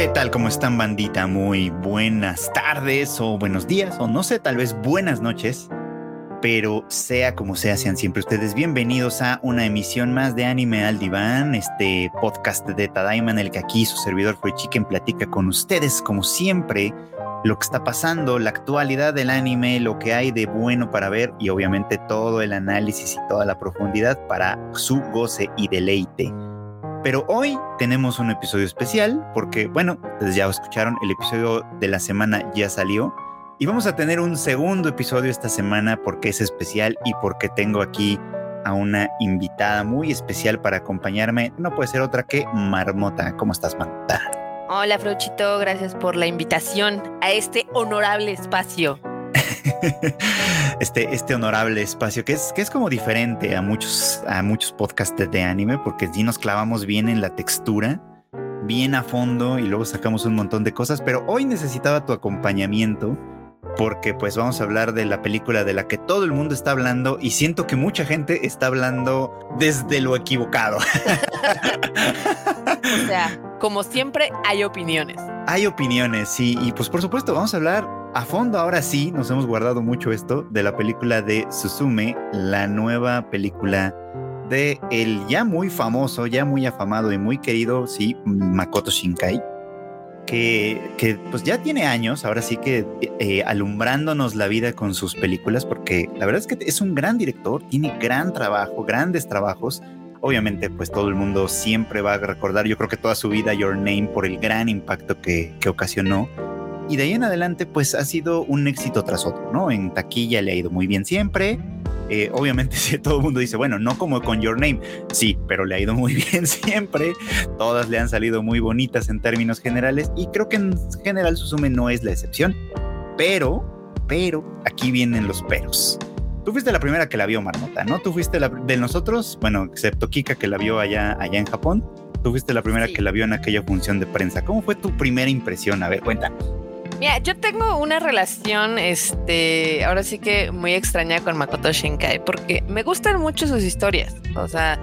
¿Qué tal? ¿Cómo están bandita? Muy buenas tardes o buenos días o no sé, tal vez buenas noches. Pero sea como sea, sean siempre ustedes bienvenidos a una emisión más de Anime al Diván, este podcast de Tadaima en el que aquí su servidor fue Chicken platica con ustedes como siempre lo que está pasando, la actualidad del anime, lo que hay de bueno para ver y obviamente todo el análisis y toda la profundidad para su goce y deleite. Pero hoy tenemos un episodio especial porque, bueno, ustedes ya escucharon, el episodio de la semana ya salió y vamos a tener un segundo episodio esta semana porque es especial y porque tengo aquí a una invitada muy especial para acompañarme. No puede ser otra que Marmota. ¿Cómo estás, Marmota? Hola, Frochito. Gracias por la invitación a este honorable espacio. este, este honorable espacio que es, que es como diferente a muchos, a muchos podcasts de anime, porque sí nos clavamos bien en la textura, bien a fondo y luego sacamos un montón de cosas, pero hoy necesitaba tu acompañamiento porque pues vamos a hablar de la película de la que todo el mundo está hablando y siento que mucha gente está hablando desde lo equivocado. o sea, como siempre hay opiniones. Hay opiniones, sí, y pues por supuesto vamos a hablar a fondo, ahora sí, nos hemos guardado mucho esto de la película de Suzume, la nueva película de el ya muy famoso, ya muy afamado y muy querido, sí, Makoto Shinkai, que, que pues ya tiene años, ahora sí que eh, alumbrándonos la vida con sus películas, porque la verdad es que es un gran director, tiene gran trabajo, grandes trabajos. Obviamente, pues todo el mundo siempre va a recordar, yo creo que toda su vida Your Name por el gran impacto que, que ocasionó y de ahí en adelante pues ha sido un éxito tras otro, ¿no? En taquilla le ha ido muy bien siempre. Eh, obviamente si todo el mundo dice, bueno, no como con Your Name, sí, pero le ha ido muy bien siempre. Todas le han salido muy bonitas en términos generales y creo que en general Susume no es la excepción. Pero, pero, aquí vienen los peros. Tú fuiste la primera que la vio, Marmota, ¿no? Tú fuiste la de nosotros, bueno, excepto Kika que la vio allá, allá en Japón. Tú fuiste la primera que la vio en aquella función de prensa. ¿Cómo fue tu primera impresión? A ver, cuéntanos. Mira, yo tengo una relación, este, ahora sí que muy extraña con Makoto Shinkai, porque me gustan mucho sus historias. O sea,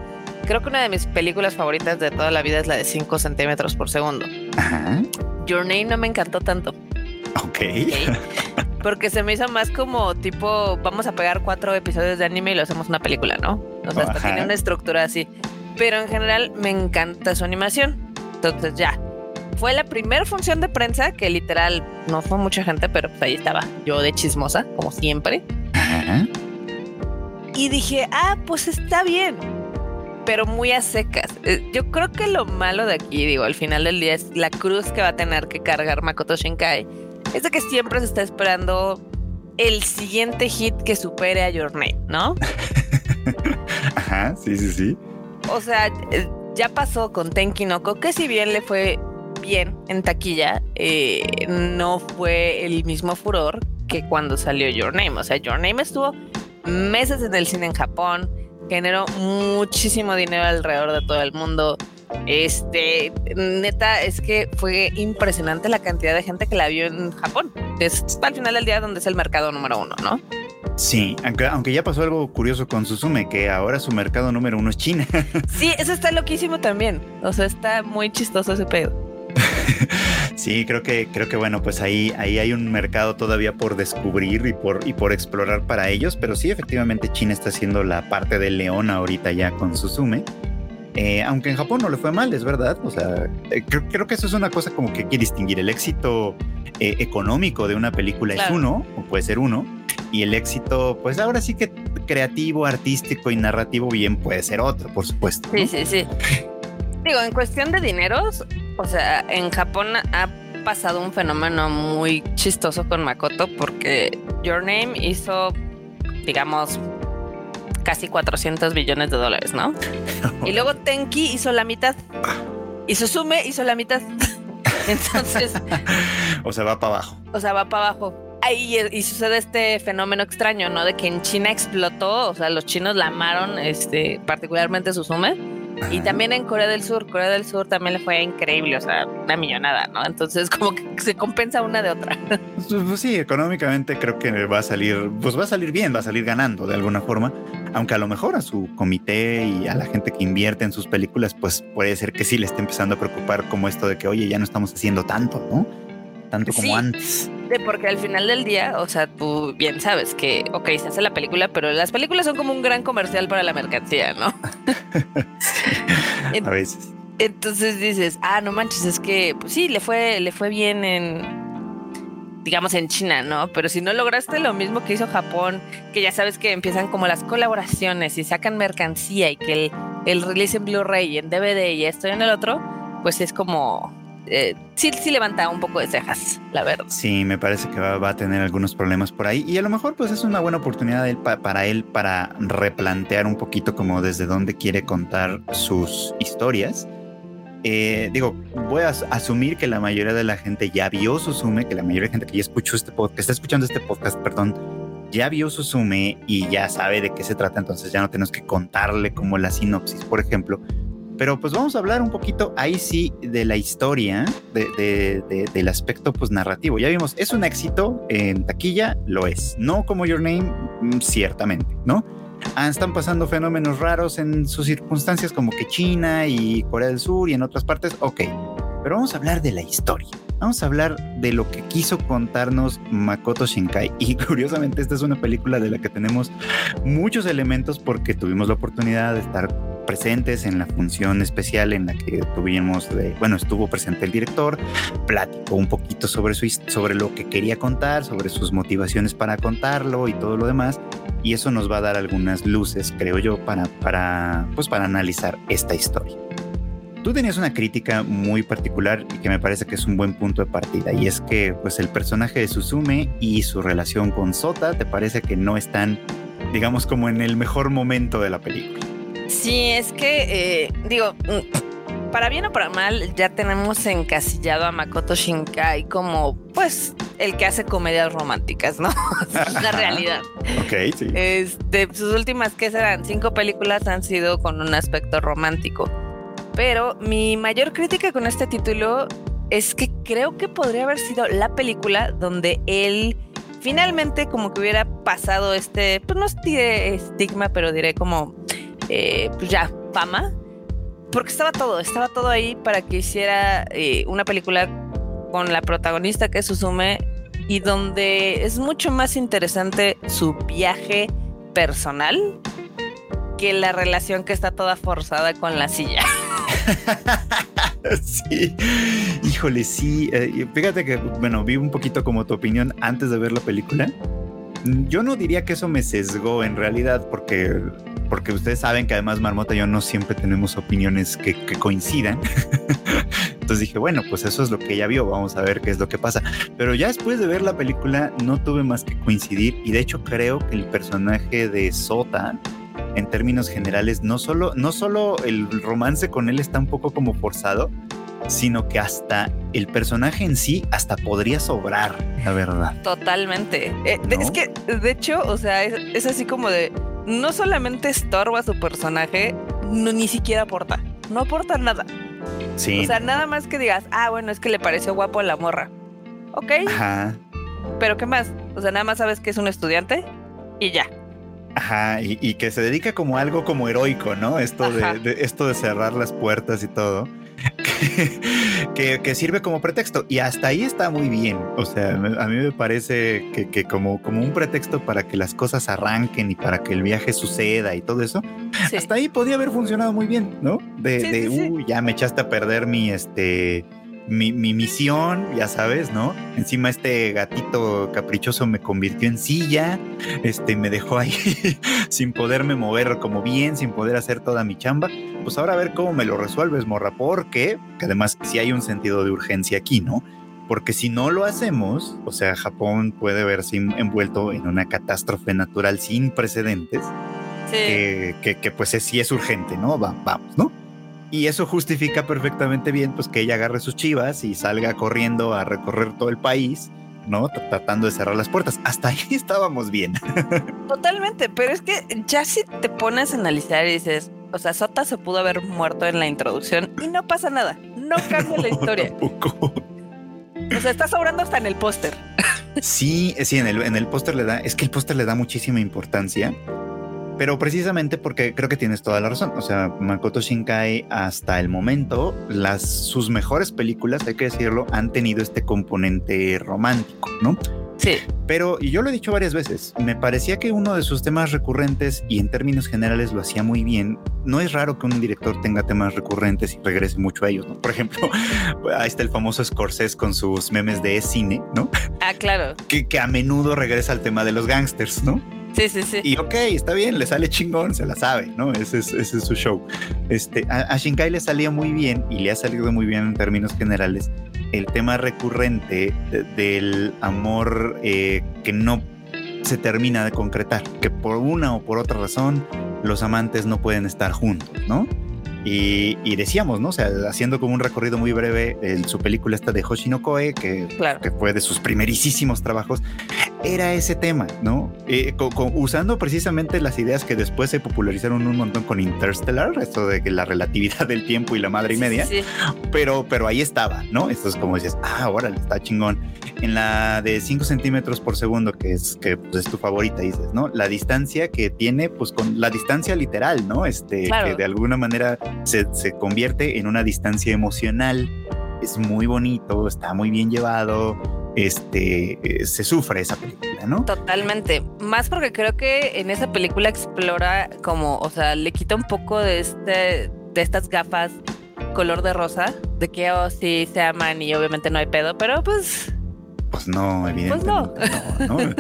creo que una de mis películas favoritas de toda la vida es la de 5 centímetros por segundo. Ajá. Your Name no me encantó tanto. Ok. Porque se me hizo más como tipo, vamos a pegar cuatro episodios de anime y lo hacemos una película, ¿no? O sea, hasta tiene una estructura así. Pero en general me encanta su animación. Entonces ya, fue la primera función de prensa que literal no fue mucha gente, pero pues ahí estaba yo de chismosa, como siempre. Y dije, ah, pues está bien, pero muy a secas. Eh, yo creo que lo malo de aquí, digo, al final del día es la cruz que va a tener que cargar Makoto Shinkai. Es de que siempre se está esperando el siguiente hit que supere a Your Name, ¿no? Ajá, sí, sí, sí. O sea, eh, ya pasó con Tenki Noko, que si bien le fue bien en taquilla, eh, no fue el mismo furor que cuando salió Your Name. O sea, Your Name estuvo meses en el cine en Japón, generó muchísimo dinero alrededor de todo el mundo. Este, neta, es que fue impresionante la cantidad de gente que la vio en Japón. Es al final del día donde es el mercado número uno, ¿no? Sí, aunque, aunque, ya pasó algo curioso con Suzume, que ahora su mercado número uno es China. Sí, eso está loquísimo también. O sea, está muy chistoso ese pedo. sí, creo que, creo que bueno, pues ahí, ahí hay un mercado todavía por descubrir y por, y por explorar para ellos, pero sí, efectivamente China está haciendo la parte del león ahorita ya con Suzume. Eh, aunque en Japón no le fue mal, es verdad. O sea, eh, creo, que eso es una cosa como que hay que distinguir. El éxito eh, económico de una película es uno, o puede ser uno, y el éxito, pues ahora sí que creativo, artístico y narrativo bien puede ser otro, por supuesto. Sí, sí, sí. Digo, en cuestión de dineros, o sea, en Japón ha pasado un fenómeno muy chistoso con Makoto porque Your Name hizo, digamos, casi 400 billones de dólares, ¿no? y luego Tenki hizo la mitad. Y Suzume hizo la mitad. Entonces. o sea, va para abajo. O sea, va para abajo. Ahí y sucede este fenómeno extraño, ¿no? De que en China explotó, o sea, los chinos la amaron, este, particularmente Suzume y también en Corea del Sur, Corea del Sur también le fue increíble, o sea, una millonada, ¿no? Entonces como que se compensa una de otra. Pues, pues, sí, económicamente creo que va a salir, pues va a salir bien, va a salir ganando de alguna forma, Aunque a lo mejor a su comité y a la gente que invierte en sus películas, pues puede ser que sí le esté empezando a preocupar como esto de que, oye, ya no estamos haciendo tanto, ¿no? Tanto como antes. De porque al final del día, o sea, tú bien sabes que, ok, se hace la película, pero las películas son como un gran comercial para la mercancía, ¿no? a veces. Entonces dices, ah, no manches, es que, pues sí, le fue, le fue bien en, digamos, en China, ¿no? Pero si no lograste lo mismo que hizo Japón, que ya sabes que empiezan como las colaboraciones y sacan mercancía y que el, el release en Blu-ray y en DVD y esto y en el otro, pues es como, eh, sí, sí levanta un poco de cejas, la verdad. Sí, me parece que va, a tener algunos problemas por ahí y a lo mejor pues es una buena oportunidad para él para replantear un poquito como desde dónde quiere contar sus historias. Eh, digo, voy a asumir que la mayoría de la gente ya vio Susume, que la mayoría de gente que ya escuchó este podcast, está escuchando este podcast, perdón, ya vio Susume y ya sabe de qué se trata, entonces ya no tenemos que contarle como la sinopsis, por ejemplo. Pero pues vamos a hablar un poquito ahí sí de la historia, del aspecto pues narrativo. Ya vimos, es un éxito en taquilla, lo es. No como Your Name, mm, ciertamente, ¿no? Ah, están pasando fenómenos raros en sus circunstancias como que China y Corea del Sur y en otras partes, ok. Pero vamos a hablar de la historia. Vamos a hablar de lo que quiso contarnos Makoto Shinkai. Y curiosamente esta es una película de la que tenemos muchos elementos porque tuvimos la oportunidad de estar presentes en la función especial en la que tuvimos, de, bueno, estuvo presente el director, platicó un poquito sobre, su, sobre lo que quería contar, sobre sus motivaciones para contarlo y todo lo demás. Y eso nos va a dar algunas luces, creo yo, para, para, pues para analizar esta historia. Tú tenías una crítica muy particular y que me parece que es un buen punto de partida y es que pues el personaje de Suzume y su relación con Sota te parece que no están digamos como en el mejor momento de la película. Sí, es que, eh, digo, mm, para bien o para mal, ya tenemos encasillado a Makoto Shinkai como, pues, el que hace comedias románticas, ¿no? es la realidad. Ok, sí. Este, sus últimas, que serán? Cinco películas han sido con un aspecto romántico. Pero mi mayor crítica con este título es que creo que podría haber sido la película donde él finalmente como que hubiera pasado este, pues no estigma, pero diré como eh, pues ya, fama, porque estaba todo, estaba todo ahí para que hiciera eh, una película con la protagonista que es Susume y donde es mucho más interesante su viaje personal que la relación que está toda forzada con la silla. sí, híjole, sí. Eh, fíjate que, bueno, vi un poquito como tu opinión antes de ver la película. Yo no diría que eso me sesgó en realidad, porque porque ustedes saben que además Marmota y yo no siempre tenemos opiniones que, coincidan. Entonces dije, bueno, pues eso es lo que ella vio, vamos a ver qué es lo que pasa. Pero ya después de ver la película no tuve más que coincidir y de hecho creo que el personaje de Sota, en términos generales, no solo, no solo el romance con él está un poco como forzado, sino que hasta el personaje en sí hasta podría sobrar, la verdad. Totalmente. Eh, es que, de hecho, o sea, es así como de no solamente estorba su personaje, no, ni siquiera aporta. No aporta nada. Sí. O sea, nada más que digas, ah, bueno, es que le pareció guapo a la morra. Ok. Ajá. Pero ¿qué más? O sea, nada más sabes que es un estudiante y ya. Ajá, y, que se dedica como algo como heroico, ¿no? Esto de, esto de cerrar las puertas y todo. que, sirve como pretexto. Y hasta ahí está muy bien. O sea, a mí me parece que, como, como un pretexto para que las cosas arranquen y para que el viaje suceda y todo eso, hasta ahí podía haber funcionado muy bien, ¿no? De, de uy, ya me echaste a perder mi, este, mi, misión, ya sabes, ¿no? Encima este gatito caprichoso me convirtió en silla, este me dejó ahí sin poderme mover como bien, sin poder hacer toda mi chamba. Pues ahora a ver cómo me lo resuelves, morra, porque que además sí hay un sentido de urgencia aquí, ¿no? Porque si no lo hacemos, o sea, Japón puede verse envuelto en una catástrofe natural sin precedentes, que, que, pues sí es urgente, ¿no? vamos, ¿no? Y eso justifica perfectamente bien pues que ella agarre sus chivas y salga corriendo a recorrer todo el país, ¿no? Tratando de cerrar las puertas. Hasta ahí estábamos bien. Totalmente, pero es que ya si te pones a analizar y dices, o sea, Sota se pudo haber muerto en la introducción y no pasa nada, no cambia la historia. O sea, está sobrando hasta en el póster. Sí, sí, en el, en el póster le da, es que el póster le da muchísima importancia pero precisamente porque creo que tienes toda la razón. O sea, Makoto Shinkai hasta el momento, las, sus mejores películas, hay que decirlo, han tenido este componente romántico, ¿no? Sí. Pero, y yo lo he dicho varias veces, me parecía que uno de sus temas recurrentes y en términos generales lo hacía muy bien. No es raro que un director tenga temas recurrentes y regrese mucho a ellos, ¿no? Por ejemplo, ahí está el famoso Scorsese con sus memes de cine, ¿no? Ah, claro. Que, que a menudo regresa al tema de los gangsters, ¿no? Sí, sí, sí. Y ok, está bien, le sale chingón, se la sabe, ¿no? Ese es, ese es su show. Este, a, a, Shinkai le salía muy bien y le ha salido muy bien en términos generales el tema recurrente de, del amor eh, que no se termina de concretar, que por una o por otra razón los amantes no pueden estar juntos, ¿no? Y, y, decíamos, ¿no? O sea, haciendo como un recorrido muy breve, en su película esta de Hoshinokoe, que, claro. que fue de sus primerísimos trabajos, era ese tema, ¿no? Eh, con, con, usando precisamente las ideas que después se popularizaron un montón con Interstellar, esto de que la relatividad del tiempo y la madre y media, Sí, sí. pero, pero ahí estaba, ¿no? Esto es como dices, ah, órale, está chingón. En la de 5 centímetros por segundo, que es, que pues, es tu favorita, dices, ¿no? La distancia que tiene, pues con la distancia literal, ¿no? Este, Claro. que de alguna manera se, convierte en una distancia emocional. Es muy bonito, está muy bien llevado. Este eh, se sufre esa película, ¿no? Totalmente. Más porque creo que en esa película explora como, o sea, le quita un poco de este, de estas gafas color de rosa, de que oh sí se aman y obviamente no hay pedo, pero pues Pues no, evidentemente. no. no, ¿no?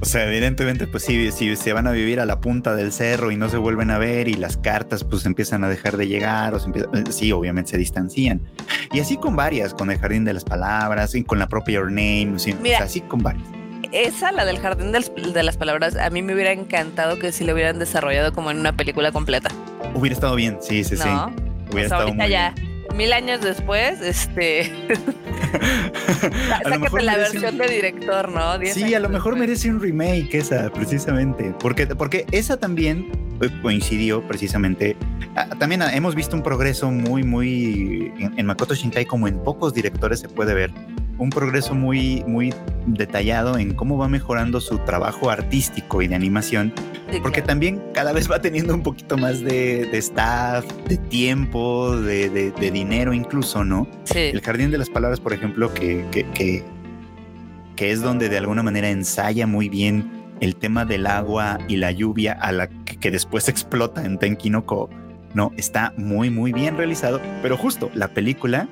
O sea, evidentemente, pues sí, si se van a vivir a la punta del cerro y no se vuelven a ver y las cartas pues empiezan a dejar de llegar o se empieza, eh, sí, obviamente se distancian. Y así con varias, con el Jardín de las Palabras y con la propia Your Name, sí, Mira. o sea, así con varias. esa, la del jardín de las palabras, a mí me hubiera encantado que si lo hubieran desarrollado como en una película completa. Hubiera estado bien, sí, sí, sí. ¿No? Hubiera Pues estado muy ya, bien. Mil años después, este, sácate la versión un- de director, ¿no? Diez Sí, a lo mejor después. merece un remake esa, precisamente. Porque, porque esa también eh, coincidió precisamente. ah, También hemos visto un progreso muy, muy en, en Makoto Shinkai, como en pocos directores se puede ver. Un progreso muy, muy detallado en cómo va mejorando su trabajo artístico y de animación. Porque también cada vez va teniendo un poquito más de, de staff, de tiempo, de, de- de dinero incluso, ¿no? Sí. El Jardín de las Palabras, por ejemplo, que, que, que, que es donde de alguna manera ensaya muy bien el tema del agua y la lluvia a la que, que después explota en Tenkinoko, ¿no? Está muy, muy bien realizado, pero justo la película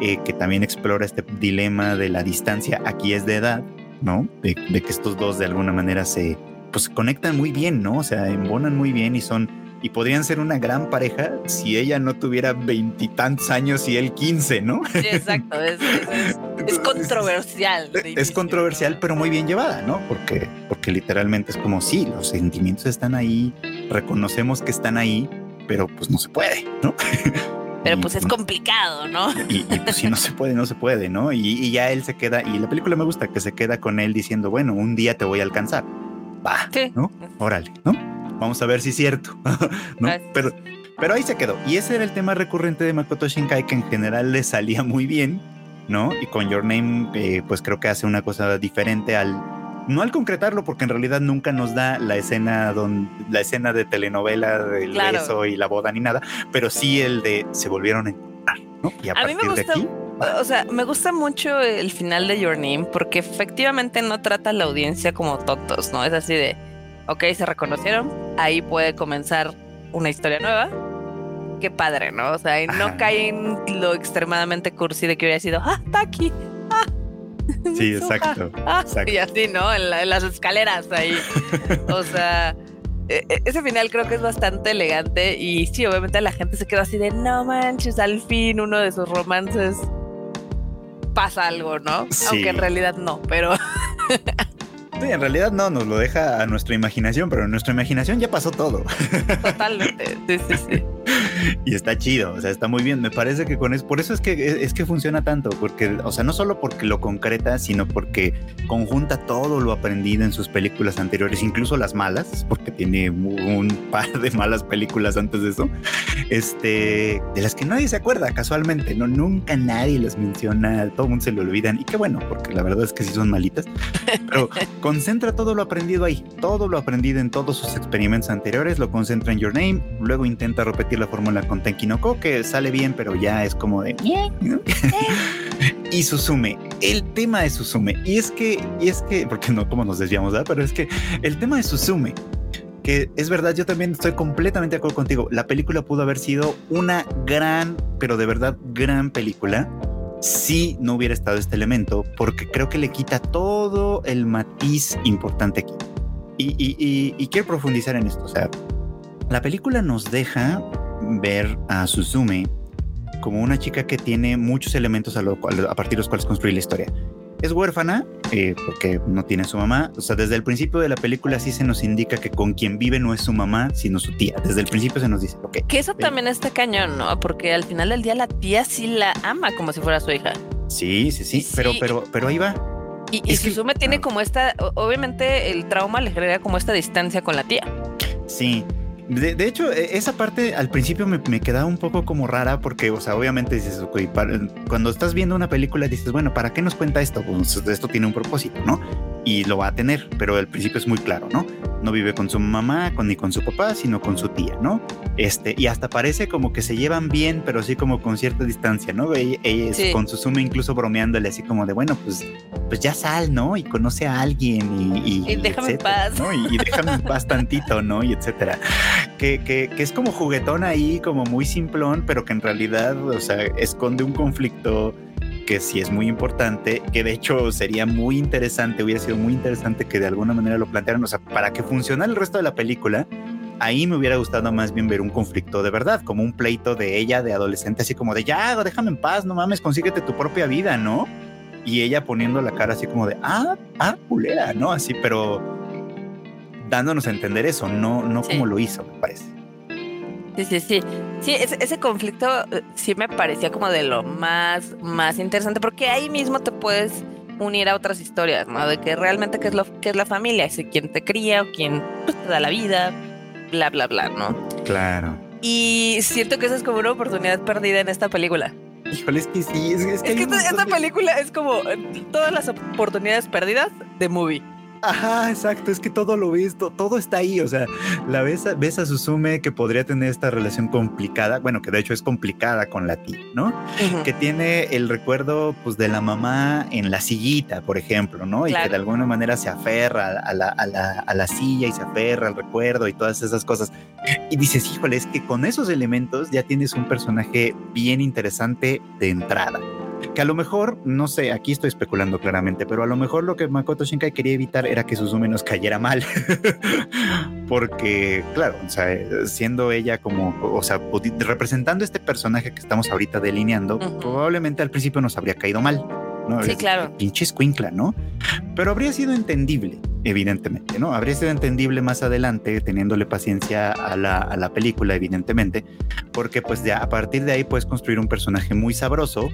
eh, que también explora este dilema de la distancia, aquí es de edad, ¿no? De, de que estos dos de alguna manera se pues conectan muy bien, ¿no? O sea, embonan muy bien y son y podrían ser una gran pareja si ella no tuviera veintitantos años y él quince, ¿no? Sí, exacto. Es, es- es- es controversial. Es controversial, pero muy bien llevada, ¿no? Porque, porque literalmente es como, sí, los sentimientos están ahí, reconocemos que están ahí, pero pues no se puede, ¿no? Pero Y, pues es complicado, ¿no? y, y, pues si no se puede, no se puede, ¿no? Y, y ya él se queda, y la película me gusta que se queda con él diciendo, bueno, un día te voy a alcanzar. Va, Sí. ¿no? Órale, ¿no? Vamos a ver si es cierto, ¿no? Pero, pero ahí se quedó. Y ese era el tema recurrente de Makoto Shinkai que en general le salía muy bien, ¿no? Y con Your Name, eh, pues creo que hace una cosa diferente al... No al concretarlo, porque en realidad nunca nos da la escena don, la escena de telenovela del Claro. beso y la boda ni nada, pero sí el de se volvieron a encontrar, ¿no? Y a, A mí me partir de gusta- aquí, O sea, me gusta mucho el final de Your Name porque efectivamente no trata a la audiencia como tontos, ¿no? Es así de, ok, se reconocieron, ahí puede comenzar una historia nueva. Qué padre, ¿no? O sea, no Ajá. cae en lo extremadamente cursi de que hubiera sido, ah, Taki, ah. Sí, exacto, ah", exacto. Y así, ¿no? En, la- en las escaleras ahí. O sea, e- e- ese final creo que es bastante elegante y sí, obviamente la gente se queda así de, no manches, al fin uno de sus romances pasa algo, ¿no? Sí. Aunque en realidad no, pero Sí, en realidad no, nos lo deja a nuestra imaginación, pero en nuestra imaginación ya pasó todo. totalmente. Sí, sí, sí. y está chido, o sea, está muy bien. Me parece que con eso, por eso es que es que funciona tanto, porque, o sea, no solo porque lo concreta, sino porque conjunta todo lo aprendido en sus películas anteriores, incluso las malas, porque tiene un par de malas películas antes de eso, este, de las que nadie se acuerda casualmente, no, nunca nadie las menciona, todo el mundo se lo olvidan y qué bueno, porque la verdad es que sí son malitas, pero concentra todo lo aprendido ahí, todo lo aprendido en todos sus experimentos anteriores, lo concentra en Your Name, luego intenta repetir la fórmula con Tenkinoko, que sale bien, pero ya es como de... y Susume, el tema de Susume, y es que, y es que, porque no, como nos desviamos, pero es que el tema de Susume, que es verdad, yo también estoy completamente de acuerdo contigo, la película pudo haber sido una gran, pero de verdad gran película, si no hubiera estado este elemento, porque creo que le quita todo el matiz importante aquí. Y, y quiero profundizar en esto, o sea, la película nos deja ver a Suzume como una chica que tiene muchos elementos a, a partir de los cuales construir la historia. Es huérfana eh, porque no tiene a su mamá. O sea, desde el principio de la película sí se nos indica que con quien vive no es su mamá, sino su tía. Desde el principio se nos dice, ok. Que eso también está cañón, ¿no? Porque al final del día la tía sí la ama como si fuera su hija. Sí, sí, sí, pero, pero, pero ahí va. Y, Suzume tiene como esta, obviamente el trauma le genera como esta distancia con la tía. Sí, de, hecho, e, esa parte al principio me, me, quedaba un poco como rara porque, o sea, obviamente cuando estás viendo una película dices, bueno, ¿para qué nos cuenta esto? Pues esto tiene un propósito, ¿no? Y lo va a tener, pero al principio es muy claro, ¿no? No vive con su mamá con, ni con su papá, sino con su tía, ¿no? Este, y hasta parece como que se llevan bien, pero sí como con cierta distancia, ¿no? Ella, ella con su suma incluso bromeándole así como de, bueno, pues, pues ya sal, ¿no? Y conoce a alguien y... Y, déjame en paz. ¿no? Y, déjame en paz tantito, ¿no? Y etcétera. Que, que, que, es como juguetón ahí, como muy simplón, pero que en realidad, o sea, esconde un conflicto que sí es muy importante, que de hecho sería muy interesante, hubiera sido muy interesante que de alguna manera lo plantearan, o sea, para que funcionara el resto de la película, ahí me hubiera gustado más bien ver un conflicto de verdad, como un pleito de ella, de adolescente, así como de ya, déjame en paz, no mames, consíguete tu propia vida, ¿no? Y ella poniendo la cara así como de, ah, ah, culera, ¿no? Así, pero dándonos a entender eso, no, no como lo hizo, me parece. Sí, sí, sí. Sí, ese, conflicto eh, sí me parecía como de lo más, más interesante, porque ahí mismo te puedes unir a otras historias, ¿no? De que realmente qué es lo que es la familia, si quién te cría o quién pues, te da la vida, bla, bla, bla, ¿no? Claro. Y siento que esa es como una oportunidad perdida en esta película. Híjole, es que sí, es, que, esta, película es como eh, todas las oportunidades perdidas de movie. Ajá, exacto, es que todo lo visto, todo está ahí, o sea, la ves ves a Susume que podría tener esta relación complicada, bueno, que de hecho es complicada con la tía, ¿no? Que tiene el recuerdo, pues, de la mamá en la sillita, por ejemplo, ¿no? Y que de alguna manera se aferra a la, a, la, a la silla y se aferra al recuerdo y todas esas cosas. Y dices, híjole, es que con esos elementos ya tienes un personaje bien interesante de entrada que a lo mejor, no sé, aquí estoy especulando claramente, pero a lo mejor lo que Makoto Shinkai quería evitar era que Suzume nos cayera mal. Porque, claro, o sea, siendo ella como, o sea, representando este personaje que estamos ahorita delineando, probablemente al principio nos habría caído mal. ¿no? Sí, claro. Pinche escuincla, ¿no? Pero habría sido entendible, evidentemente, ¿no? Habría sido entendible más adelante, teniéndole paciencia a la, a la película, evidentemente, porque pues ya a partir de ahí puedes construir un personaje muy sabroso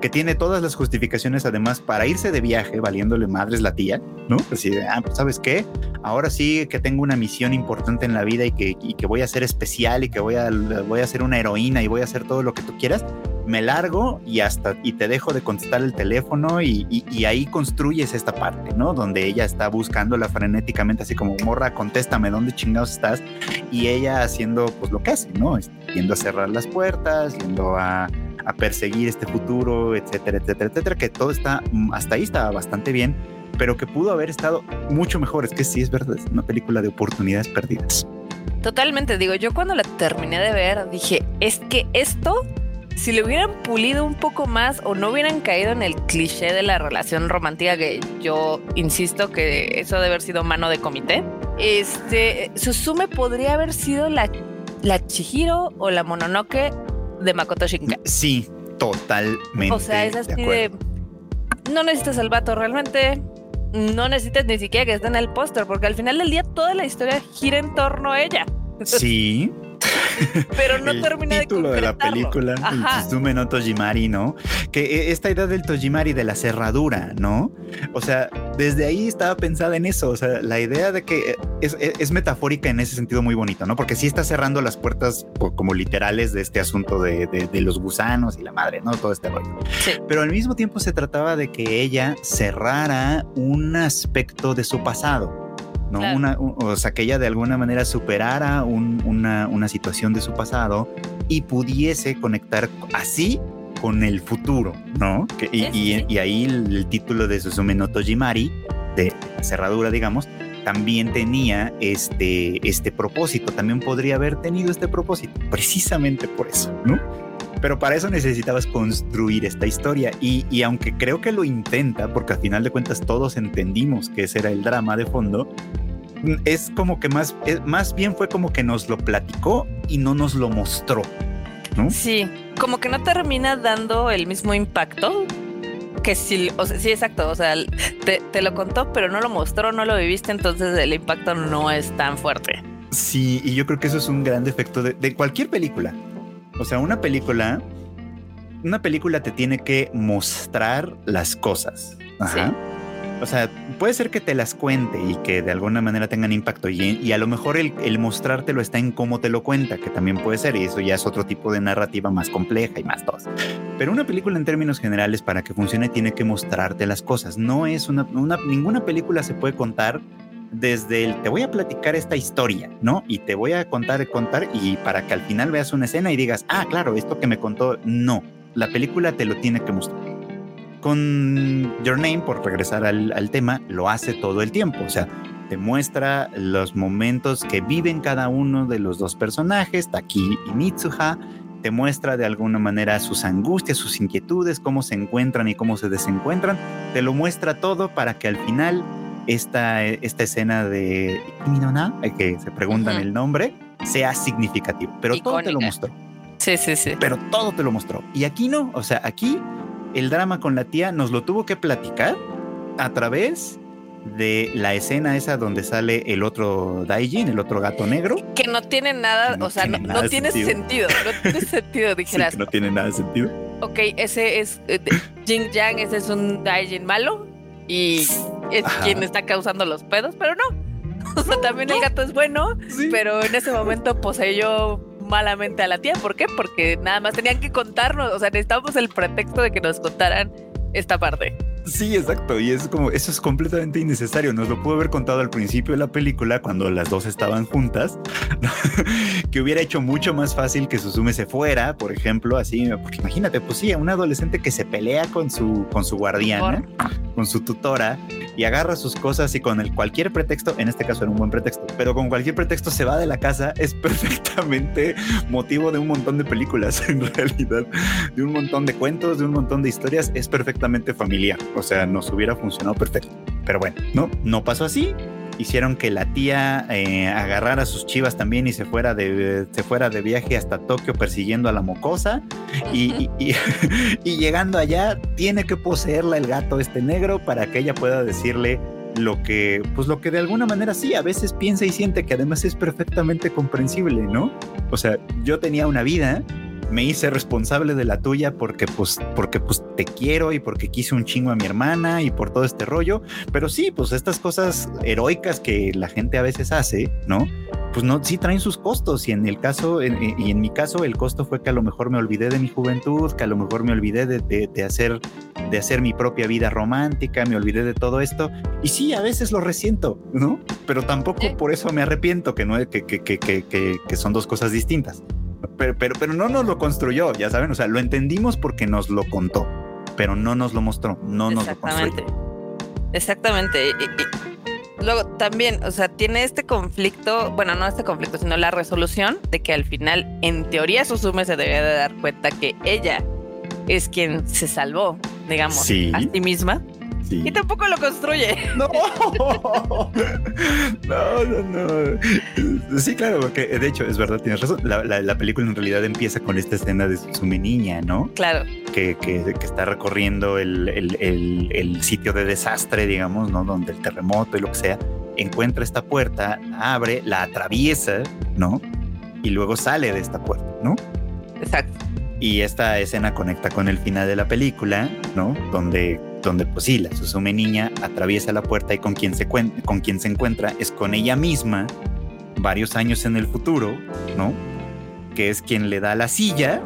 que tiene todas las justificaciones además para irse de viaje, valiéndole madres la tía, ¿no? Así de, ah, pues sabes qué, ahora sí que tengo una misión importante en la vida y que, y que voy a ser especial y que voy a, voy a ser una heroína y voy a hacer todo lo que tú quieras, me largo y hasta y te dejo de contestar el teléfono y, y, ahí construyes esta parte, ¿no? Donde ella está buscándola frenéticamente, así como morra, contéstame dónde chingados estás y ella haciendo pues lo que hace, ¿no? Yendo a cerrar las puertas, yendo a a perseguir este futuro, etcétera, etcétera, etcétera, que todo está, mm, hasta ahí estaba bastante bien, pero que pudo haber estado mucho mejor. Es que sí, es verdad, es una película de oportunidades perdidas. Totalmente, digo, yo cuando la terminé de ver dije, es que esto, si le hubieran pulido un poco más o no hubieran caído en el cliché de la relación romántica, que yo insisto que eso debe haber sido mano de comité, este, Susume podría haber sido la, la Chihiro o la Mononoke de Makoto Shinkai. Sí, totalmente. O sea, es así de, no necesitas al vato realmente. No necesitas ni siquiera que esté en el póster, porque al final del día toda la historia gira en torno a ella. Sí. pero no termina de título de la película, el no Tojimari, ¿no? Que e, esta idea del Tojimari de la cerradura, ¿no? O sea, desde ahí estaba pensada en eso, o sea, la idea de que es, metafórica en ese sentido muy bonito, ¿no? Porque sí está cerrando las puertas como literales de este asunto de, de, los gusanos y la madre, ¿no? Todo este rollo. Pero al mismo tiempo se trataba de que ella cerrara un aspecto de su pasado. ¿No? Una, o sea, que ella de alguna manera superara una, una, situación de su pasado y pudiese conectar así con el futuro, ¿no? y, y, ahí el, título de Susume no Tojimari, de cerradura, digamos, también tenía este, este propósito, también podría haber tenido este propósito, precisamente por eso, ¿no? Pero para eso necesitabas construir esta historia y, y, aunque creo que lo intenta, porque al final de cuentas todos entendimos que ese era el drama de fondo, es como que más, más bien fue como que nos lo platicó y no nos lo mostró. ¿no? Sí, como que no termina dando el mismo impacto que sí, o sea, sí, exacto, o sea, te, te, lo contó, pero no lo mostró, no lo viviste, entonces el impacto no es tan fuerte. Sí, y yo creo que eso es un gran defecto de, de cualquier película. O sea, una película, una película te tiene que mostrar las cosas. Ajá. O sea, puede ser que te las cuente y que de alguna manera tengan impacto y, a lo mejor el, el, mostrártelo está en cómo te lo cuenta, que también puede ser y eso ya es otro tipo de narrativa más compleja y más todo. Pero una película en términos generales para que funcione tiene que mostrarte las cosas. No es una, una ninguna película se puede contar desde el te voy a platicar esta historia, ¿no? Y te voy a contar, contar y para que al final veas una escena y digas, ah, claro, esto que me contó, no, la película te lo tiene que mostrar con Your Name, por regresar al, tema, lo hace todo el tiempo. O sea, te muestra los momentos que viven cada uno de los dos personajes, Taki y Mitsuha. Te muestra de alguna manera sus angustias, sus inquietudes, cómo se encuentran y cómo se desencuentran. Te lo muestra todo para que al final esta, esta escena de Minona, eh, que se preguntan el nombre, sea significativo. Pero todo te lo mostró. Sí, sí, sí. Pero todo te lo mostró. Y aquí no. O sea, aquí el drama con la tía nos lo tuvo que platicar a través de la escena esa donde sale el otro Daijin, el otro gato negro. Que no tiene nada, o sea, no, tiene sentido. no tiene sentido, dijeras. no tiene nada de sentido. Ok, ese es eh, Jing Yang, ese es un Daijin malo y es quien está causando los pedos, pero no. O sea, también el gato es bueno, pero en ese momento poseyó malamente a la tía. ¿Por qué? Porque nada más tenían que contarnos, o sea, necesitábamos el pretexto de que nos contaran esta parte. Sí, exacto. Y es como, eso es completamente innecesario. Nos lo pudo haber contado al principio de la película, cuando las dos estaban juntas, que hubiera hecho mucho más fácil que Susume se fuera, por ejemplo, así, porque imagínate, pues sí, un adolescente que se pelea con su, con su guardiana, con su tutora, y agarra sus cosas y con el cualquier pretexto, en este caso era un buen pretexto, pero con cualquier pretexto se va de la casa, es perfectamente motivo de un montón de películas, en realidad, de un montón de cuentos, de un montón de historias, es perfectamente familiar. O sea, nos hubiera funcionado perfecto. Pero bueno, no, no pasó así. Hicieron que la tía eh, agarrara sus chivas también y se fuera de, se fuera de viaje hasta Tokio persiguiendo a la mocosa. Y, y, llegando allá, tiene que poseerla el gato este negro para que ella pueda decirle lo que, pues lo que de alguna manera sí, a veces piensa y siente que además es perfectamente comprensible, ¿no? O sea, yo tenía una vida me hice responsable de la tuya porque pues, porque pues te quiero y porque quise un chingo a mi hermana y por todo este rollo. Pero sí, pues estas cosas heroicas que la gente a veces hace, ¿no? Pues no, sí traen sus costos y en el caso, y en mi caso el costo fue que a lo mejor me olvidé de mi juventud, que a lo mejor me olvidé de, hacer, de hacer mi propia vida romántica, me olvidé de todo esto. Y sí, a veces lo resiento, ¿no? Pero tampoco por eso me arrepiento, que, no, que, que, que, que son dos cosas distintas pero, pero, pero no nos lo construyó, ya saben, o sea, lo entendimos porque nos lo contó, pero no nos lo mostró, no nos lo construyó. Exactamente. Y, luego también, o sea, tiene este conflicto, bueno, no este conflicto, sino la resolución de que al final, en teoría, Susume se debía de dar cuenta que ella es quien se salvó, digamos, a sí misma y tampoco lo construye. No, no, no, no. Sí, claro, porque de hecho es verdad, tienes razón. La, película en realidad empieza con esta escena de su niña, ¿no? Claro. Que, que, está recorriendo el, el, el, sitio de desastre, digamos, ¿no? Donde el terremoto y lo que sea. Encuentra esta puerta, abre, la atraviesa, ¿no? y luego sale de esta puerta, ¿no? Exacto. Y esta escena conecta con el final de la película, ¿no? Donde, donde pues sí, la Susume niña atraviesa la puerta y con quien se, con quien se encuentra es con ella misma varios años en el futuro, ¿no? Que es quien le da la silla,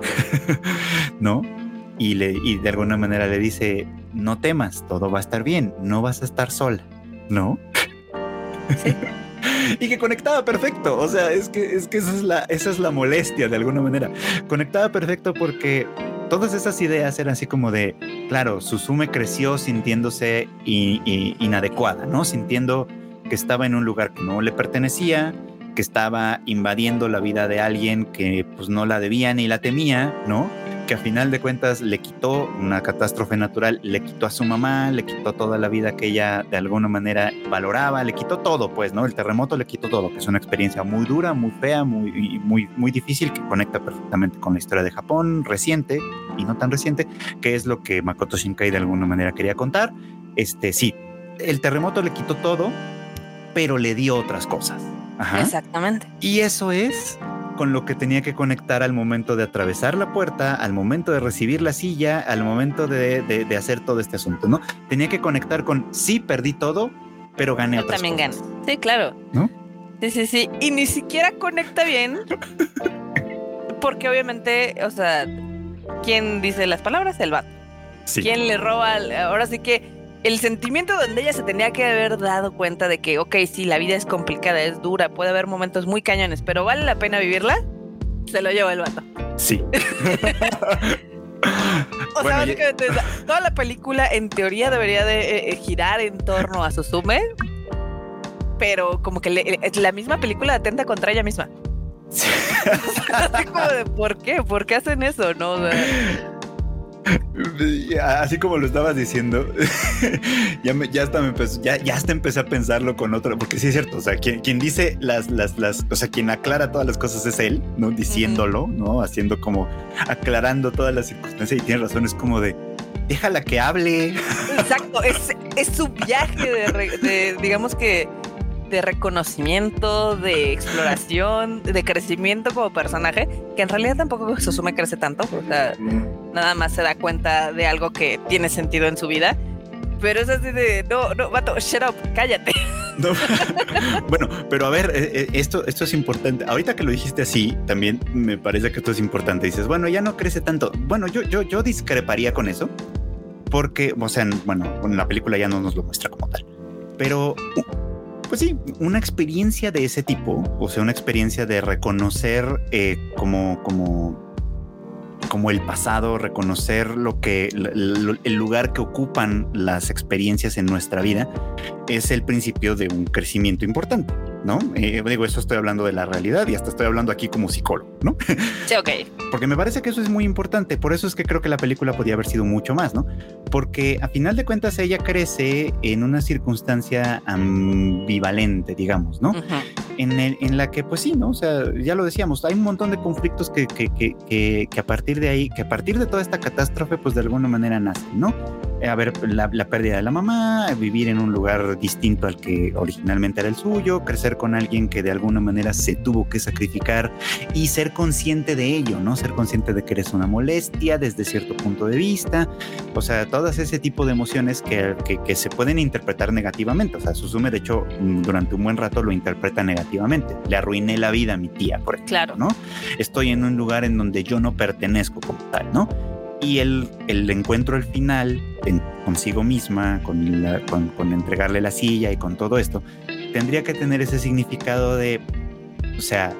¿no? Y, le, y de alguna manera le dice, no temas, todo va a estar bien, no vas a estar sola, ¿no? Sí. y que conectaba perfecto. O sea, es que, es que esa, es la, esa es la molestia de alguna manera. Conectaba perfecto porque todas esas ideas eran así como de, claro, Susume creció sintiéndose inadecuada, ¿no? Sintiendo que estaba en un lugar que no le pertenecía, que estaba invadiendo la vida de alguien que pues no la debía ni la temía, ¿no? Que a final de cuentas le quitó una catástrofe natural, le quitó a su mamá, le quitó toda la vida que ella de alguna manera valoraba, le quitó todo, pues, ¿no? El terremoto le quitó todo, que es una experiencia muy dura, muy fea, muy, muy, muy difícil, que conecta perfectamente con la historia de Japón reciente y no tan reciente, que es lo que Makoto Shinkai de alguna manera quería contar. Este, sí, el terremoto le quitó todo, pero le dio otras cosas. Exactamente. Y eso es con lo que tenía que conectar al momento de atravesar la puerta, al momento de recibir la silla, al momento de, hacer todo este asunto, ¿no? Tenía que conectar con, sí, perdí todo, pero gané Yo también gané. Sí, claro. ¿No? Sí, sí, sí. Y ni siquiera conecta bien. porque obviamente, o sea, ¿quién dice las palabras? El vato. Sí. ¿Quién le roba? Ahora sí que el sentimiento donde ella se tenía que haber dado cuenta de que, ok, sí, la vida es complicada, es dura, puede haber momentos muy cañones, pero vale la pena vivirla, se lo lleva el vato. Sí. o sea, básicamente, toda la película en teoría debería de eh, eh, girar en torno a Susume, pero como que la misma película atenta contra ella misma. Sí. Así como de, ¿por qué? ¿Por qué hacen eso? No, Así como lo estabas diciendo, ya, ya, hasta me empezó, ya, ya hasta empecé a pensarlo con otro, porque sí es cierto, o sea, quien, quien dice las, las, las, o sea, quien aclara todas las cosas es él, ¿no? Diciéndolo, ¿no? Haciendo como, aclarando todas las circunstancias y tiene razón, es como de, déjala que hable. Exacto, es, es su viaje de digamos que de reconocimiento, de exploración, de crecimiento como personaje, que en realidad tampoco Susume crece tanto, o sea, nada más se da cuenta de algo que tiene sentido en su vida. Pero es así de, no, no, vato, shut up, cállate. bueno, pero a ver, eh, eh, esto, esto es importante. Ahorita que lo dijiste así, también me parece que esto es importante. Dices, bueno, ya no crece tanto. Bueno, yo, yo, yo discreparía con eso, porque, o sea, bueno, en la película ya no nos lo muestra como tal. Pero pues sí, una experiencia de ese tipo, o sea, una experiencia de reconocer eh, como, como, como el pasado, reconocer lo que el lugar que ocupan las experiencias en nuestra vida, es el principio de un crecimiento importante. ¿no? Eh, digo, eso estoy hablando de la realidad y hasta estoy hablando aquí como psicólogo, ¿no? Sí, ok. Porque me parece que eso es muy importante, por eso es que creo que la película podía haber sido mucho más, ¿no? Porque a final de cuentas ella crece en una circunstancia ambivalente, digamos, ¿no? En, la que, pues sí, ¿no? O sea, ya lo decíamos, hay un montón de conflictos que, que, que, que a partir de ahí, que a partir de toda esta catástrofe, pues de alguna manera nacen, ¿no? Eh, a ver, la, la, pérdida de la mamá, vivir en un lugar distinto al que originalmente era el suyo, crecer con alguien que de alguna manera se tuvo que sacrificar y ser consciente de ello, ¿no? Ser consciente de que eres una molestia desde cierto punto de vista, o sea, todas ese tipo de emociones que, que, que se pueden interpretar negativamente, o sea, Susume de hecho durante un buen rato lo interpreta negativamente, le arruiné la vida a mi tía, por ejemplo, claro. ¿no? Estoy en un lugar en donde yo no pertenezco como tal, ¿no? Y el, el encuentro al final consigo misma, con, con, entregarle la silla y con todo esto, tendría que tener ese significado de, o sea,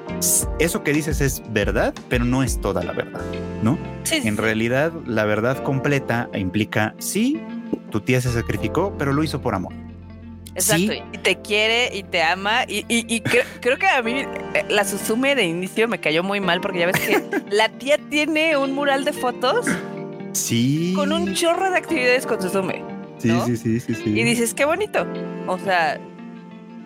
eso que dices es verdad, pero no es toda la verdad, ¿no? En realidad, la verdad completa implica, sí, tu tía se sacrificó, pero lo hizo por amor. Exacto, y te quiere y te ama. Y, y, creo, que a mí eh, la Susume de inicio me cayó muy mal porque ya ves que la tía tiene un mural de fotos Sí. Con un chorro de actividades con Susume. Sí, sí, sí, sí, sí. Y dices, qué bonito. O sea,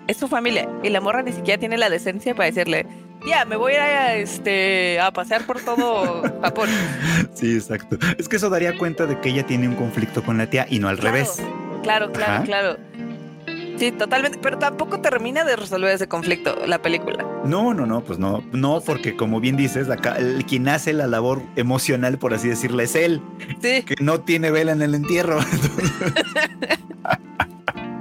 es su familia. Y la morra ni siquiera tiene la decencia para decirle, tía, me voy a, este, a pasear por todo Japón. Sí, exacto. Es que eso daría cuenta de que ella tiene un conflicto con la tía y no al revés. Claro, claro, claro. Sí, totalmente, pero tampoco termina de resolver ese conflicto la película. No, no, no, pues no, no, porque como bien dices, acá, el, quien hace la labor emocional, por así decirlo, es él, Sí. que no tiene vela en el entierro.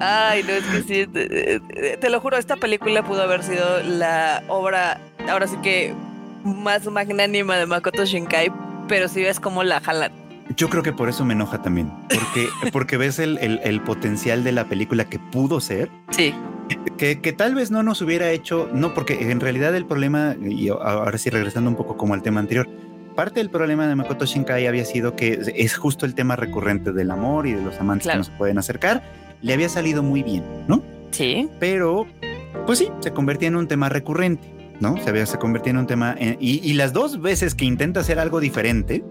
Ay, no, es que sí, te, te- te lo juro, esta película pudo haber sido la obra, ahora sí que más magnánima de Makoto Shinkai, pero si ves cómo la jalan. Yo creo que por eso me enoja también, porque, porque ves el, el- el potencial de la película que pudo ser, Sí, que, que tal vez no nos hubiera hecho, no, porque en realidad el problema, y ahora sí regresando un poco como al tema anterior, parte del problema de Makoto Shinkai había sido que es justo el tema recurrente del amor y de los amantes Claro. que no se pueden acercar, le había salido muy bien, ¿no? sí, pero pues sí, se convertía en un tema recurrente, ¿no? Se, había, se convertía en un tema en- y, y las dos veces que intenta hacer algo diferente,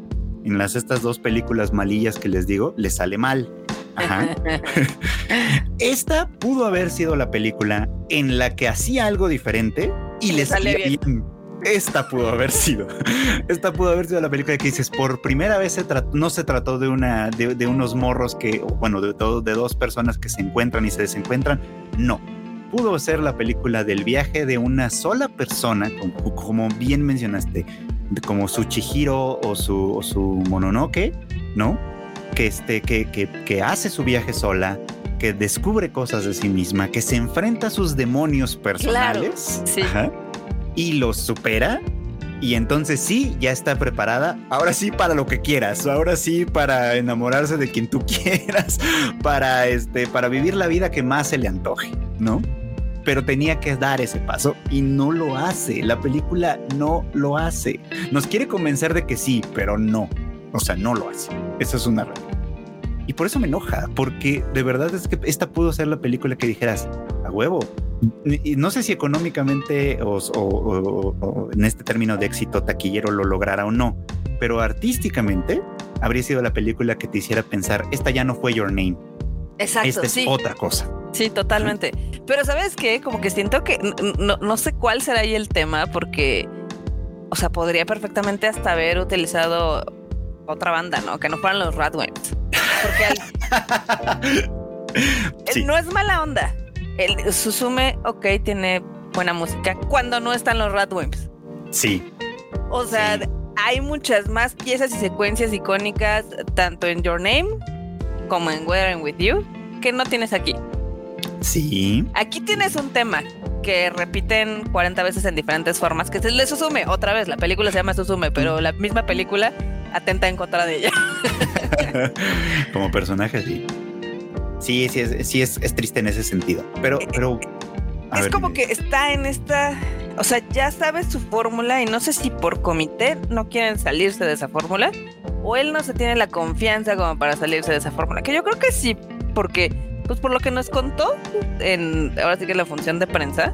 en las estas dos películas malillas que les digo, le sale mal. Ajá. Esta pudo haber sido la película en la que hacía algo diferente y Le le sale bien. bien. Esta pudo haber sido. Esta pudo haber sido la película que dices, por primera vez se no se trató de una de, de unos morros que, bueno, de, de dos personas que se encuentran y se desencuentran. No. Pudo ser la película del viaje de una sola persona, como, como bien mencionaste, como su Chihiro o su, o su Mononoke, ¿no? Que, este, que, que, que hace su viaje sola, que descubre cosas de sí misma, que se enfrenta a sus demonios personales sí. ajá, y los supera. Y entonces sí, ya está preparada. Ahora sí para lo que quieras. Ahora sí para enamorarse de quien tú quieras. Para este, para vivir la vida que más se le antoje, ¿no? Pero tenía que dar ese paso y no lo hace. La película no lo hace. Nos quiere convencer de que sí, pero no. O sea, no lo hace. Eso es una realidad. Y por eso me enoja, porque de verdad es que esta pudo ser la película que dijeras, a huevo. Y no sé si económicamente o, o- o- o en este término de éxito taquillero lo lograra o no, pero artísticamente habría sido la película que te hiciera pensar, esta ya no fue Your Name, Exacto, esta es sí. otra cosa. Sí, totalmente. Pero ¿sabes qué? Como que siento que no, no sé cuál será ahí el tema porque, o sea, podría perfectamente hasta haber utilizado otra banda, ¿no? Que no fueran los Radwimps. Porque al- Sí. no es mala onda. El Susume, ok, tiene buena música cuando no están los Radwimps. Sí, O sea, Sí. hay muchas más piezas y secuencias icónicas, tanto en Your Name como en Where I'm With You, que no tienes aquí. Sí, Aquí tienes un tema que repiten 40 veces en diferentes formas, que es el de Susume. Otra vez, la película se llama Susume, pero la misma película atenta en contra de ella. como personaje, sí. Sí, sí, es, sí es, es triste en ese sentido. Pero, pero. a es ver, como que está en esta... O sea, ya sabes su fórmula y no sé si por comité no quieren salirse de esa fórmula o él no se tiene la confianza como para salirse de esa fórmula. Que yo creo que sí, porque, pues por lo que nos contó en, ahora sí que en la función de prensa,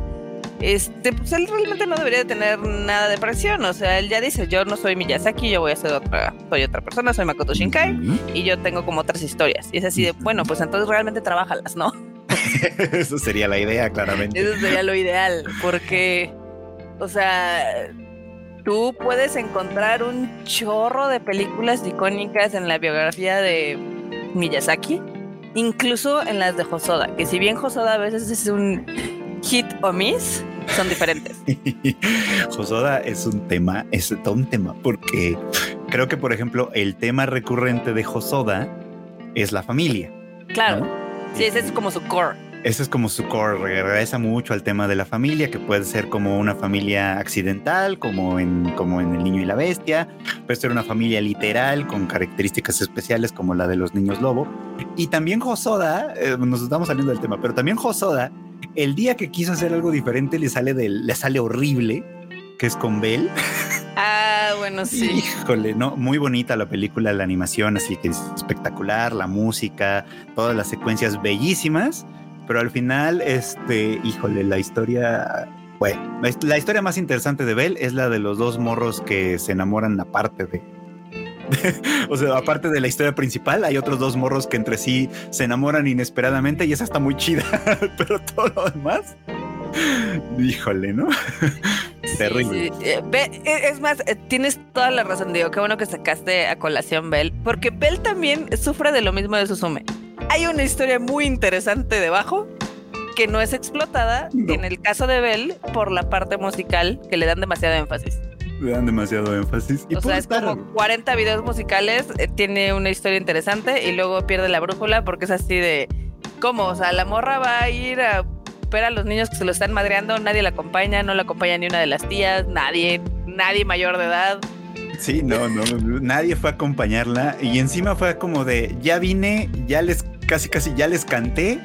este, pues él realmente no debería de tener nada de presión. O sea, él ya dice, yo no soy Miyazaki, yo voy a ser otra, soy otra persona, soy Makoto Shinkai y yo tengo como otras historias. Y es así de, bueno, pues entonces realmente trabajalas, ¿no? Eso sería la idea, claramente. Eso sería lo ideal, porque, o sea, tú puedes encontrar un chorro de películas icónicas en la biografía de Miyazaki, incluso en las de Hosoda, que si bien Hosoda a veces es un hit o miss, son diferentes. Josoda es un tema, es todo un tema, porque creo que, por ejemplo, el tema recurrente de Josoda es la familia. Claro, ¿no? sí, ese es como su core. Ese es como su core, regresa mucho al tema de la familia, que puede ser como una familia accidental, como en, como en El Niño y la Bestia, puede ser una familia literal con características especiales como la de los niños lobo. Y también Josoda, eh, nos estamos saliendo del tema, pero también Josoda, el día que quiso hacer algo diferente le sale, del, le sale horrible, que es con Bell. Ah, bueno, sí. Híjole, no, muy bonita la película, la animación, así que es espectacular, la música, todas las secuencias bellísimas, pero al final, este, híjole, la historia, bueno, la, hist- la historia más interesante de Belle es la de los dos morros que se enamoran aparte de, o sea, aparte de la historia principal, hay otros dos morros que entre sí se enamoran inesperadamente y esa está muy chida, pero todo lo demás, híjole, ¿no? Sí, Terrible. sí. Eh, eh, es más, eh, tienes toda la razón, digo, qué bueno que sacaste a colación Bell, porque Bell también sufre de lo mismo de Susume. Hay una historia muy interesante debajo que no es explotada en el caso de Bell por la parte musical que le dan demasiado énfasis. Le dan demasiado énfasis. o sea, es como 40 videos musicales, eh, tiene una historia interesante y luego pierde la brújula porque es así de, ¿cómo? O sea, la morra va a ir a ver a los niños que se lo están madreando, nadie la acompaña, no la acompaña ni una de las tías, nadie, nadie mayor de edad. Sí, no, no, nadie fue a acompañarla y encima fue como de, ya vine, ya les, casi, casi, ya les canté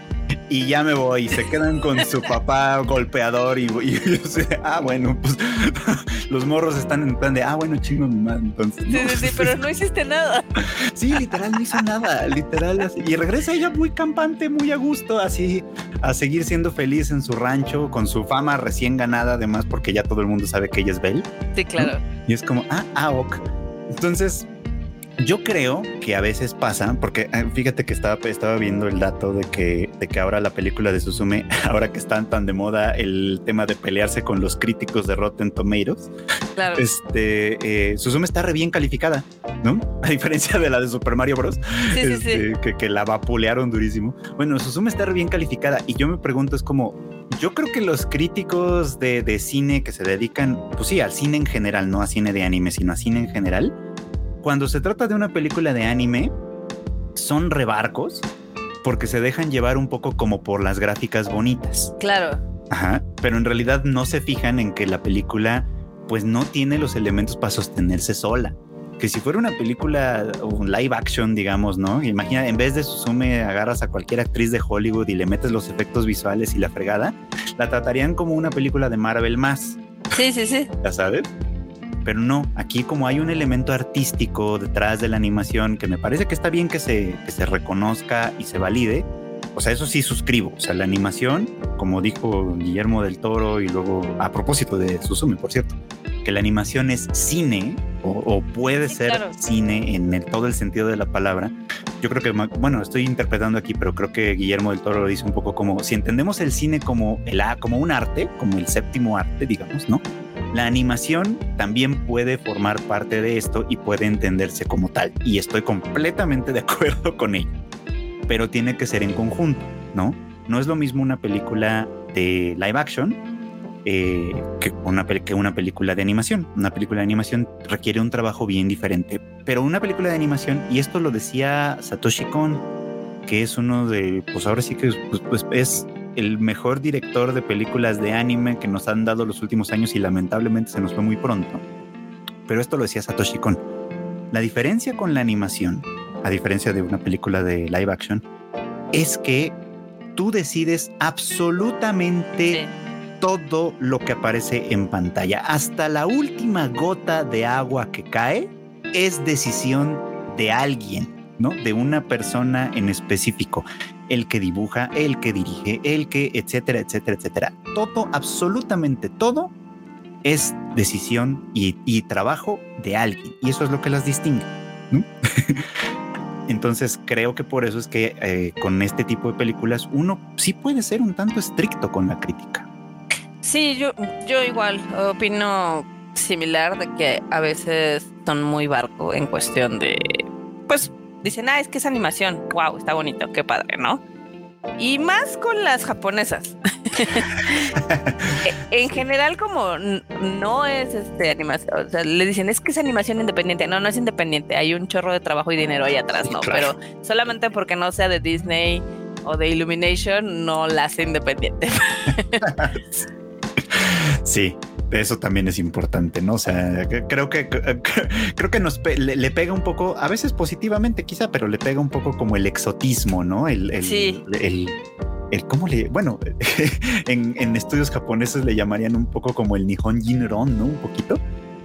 y ya me voy. Y se quedan con su papá golpeador y, y, ah, bueno, pues los morros están en plan de, ah, bueno, chingo mi madre. Entonces, sí, sí, sí, pero no hiciste nada. Sí, literal, no hizo nada, literal. Así. Y regresa ella muy campante, muy a gusto, así a seguir siendo feliz en su rancho, con su fama recién ganada, además, porque ya todo el mundo sabe que ella es Belle. Sí, claro. Y es como, ah, ah, ok. Entonces, yo creo que a veces pasa, porque eh, fíjate que estaba, estaba viendo el dato de que, de que ahora la película de Suzume, ahora que están tan de moda el tema de pelearse con los críticos de Rotten Tomatoes, claro. este, eh, Suzume está re bien calificada, ¿no? A diferencia de la de Super Mario Bros. Sí, sí, sí. Este, que, que, la vapulearon durísimo. Bueno, Suzume está re bien calificada y yo me pregunto, es como, yo creo que los críticos de, de cine que se dedican, pues sí, al cine en general, no a cine de anime, sino a cine en general, cuando se trata de una película de anime, son rebarcos porque se dejan llevar un poco como por las gráficas bonitas. Claro. Ajá, pero en realidad no se fijan en que la película pues no tiene los elementos para sostenerse sola. Que si fuera una película, un live action, digamos, ¿no? Imagina, en vez de Susume agarras a cualquier actriz de Hollywood y le metes los efectos visuales y la fregada, la tratarían como una película de Marvel más. Sí, sí, sí. ¿Ya sabes? Pero no, aquí como hay un elemento artístico detrás de la animación que me parece que está bien que se, que se reconozca y se valide, o sea, eso sí suscribo, o sea, la animación, como dijo Guillermo del Toro y luego a propósito de Susume, por cierto, que la animación es cine o, puede ser cine en todo el sentido de la palabra. Yo creo que, bueno, estoy interpretando aquí, pero creo que Guillermo del Toro lo dice un poco como si entendemos el cine como, el, como un arte, como el séptimo arte, digamos, ¿no? La animación también puede formar parte de esto y puede entenderse como tal. Y estoy completamente de acuerdo con ello. Pero tiene que ser en conjunto, ¿no? No es lo mismo una película de live action eh, que, una, que una película de animación. Una película de animación requiere un trabajo bien diferente. Pero una película de animación, y esto lo decía Satoshi Kon, que es uno de, pues ahora sí que pues, pues es el mejor director de películas de anime que nos han dado los últimos años y lamentablemente se nos fue muy pronto. Pero esto lo decía Satoshi Kon. La diferencia con la animación, a diferencia de una película de live action, es que tú decides absolutamente todo lo que aparece en pantalla. Hasta la última gota de agua que cae es decisión de alguien, ¿no? De una persona en específico el que dibuja, el que dirige, el que, etcétera, etcétera, etcétera. Todo, absolutamente todo es decisión y, trabajo de alguien. Y eso es lo que las distingue. Entonces creo que por eso es que eh, con este tipo de películas uno sí puede ser un tanto estricto con la crítica. Sí, yo, yo igual opino similar de que a veces son muy barco en cuestión de, pues dicen, ah, es que es animación, wow, está bonito, qué padre, ¿no? Y más con las japonesas. en general, como no es este animación, o sea, le dicen es que es animación independiente. No, no es independiente. Hay un chorro de trabajo y dinero ahí atrás, ¿no? Pero solamente porque no sea de Disney o de Illumination, no la hace independiente. sí, eso también es importante, ¿no? O sea, creo que creo que nos le, pega un poco, a veces positivamente quizá, pero le pega un poco como el exotismo, ¿no? El, el, sí. el, el cómo le, bueno, en, en, estudios japoneses le llamarían un poco como el Nihon Jinron, ¿no? Un poquito.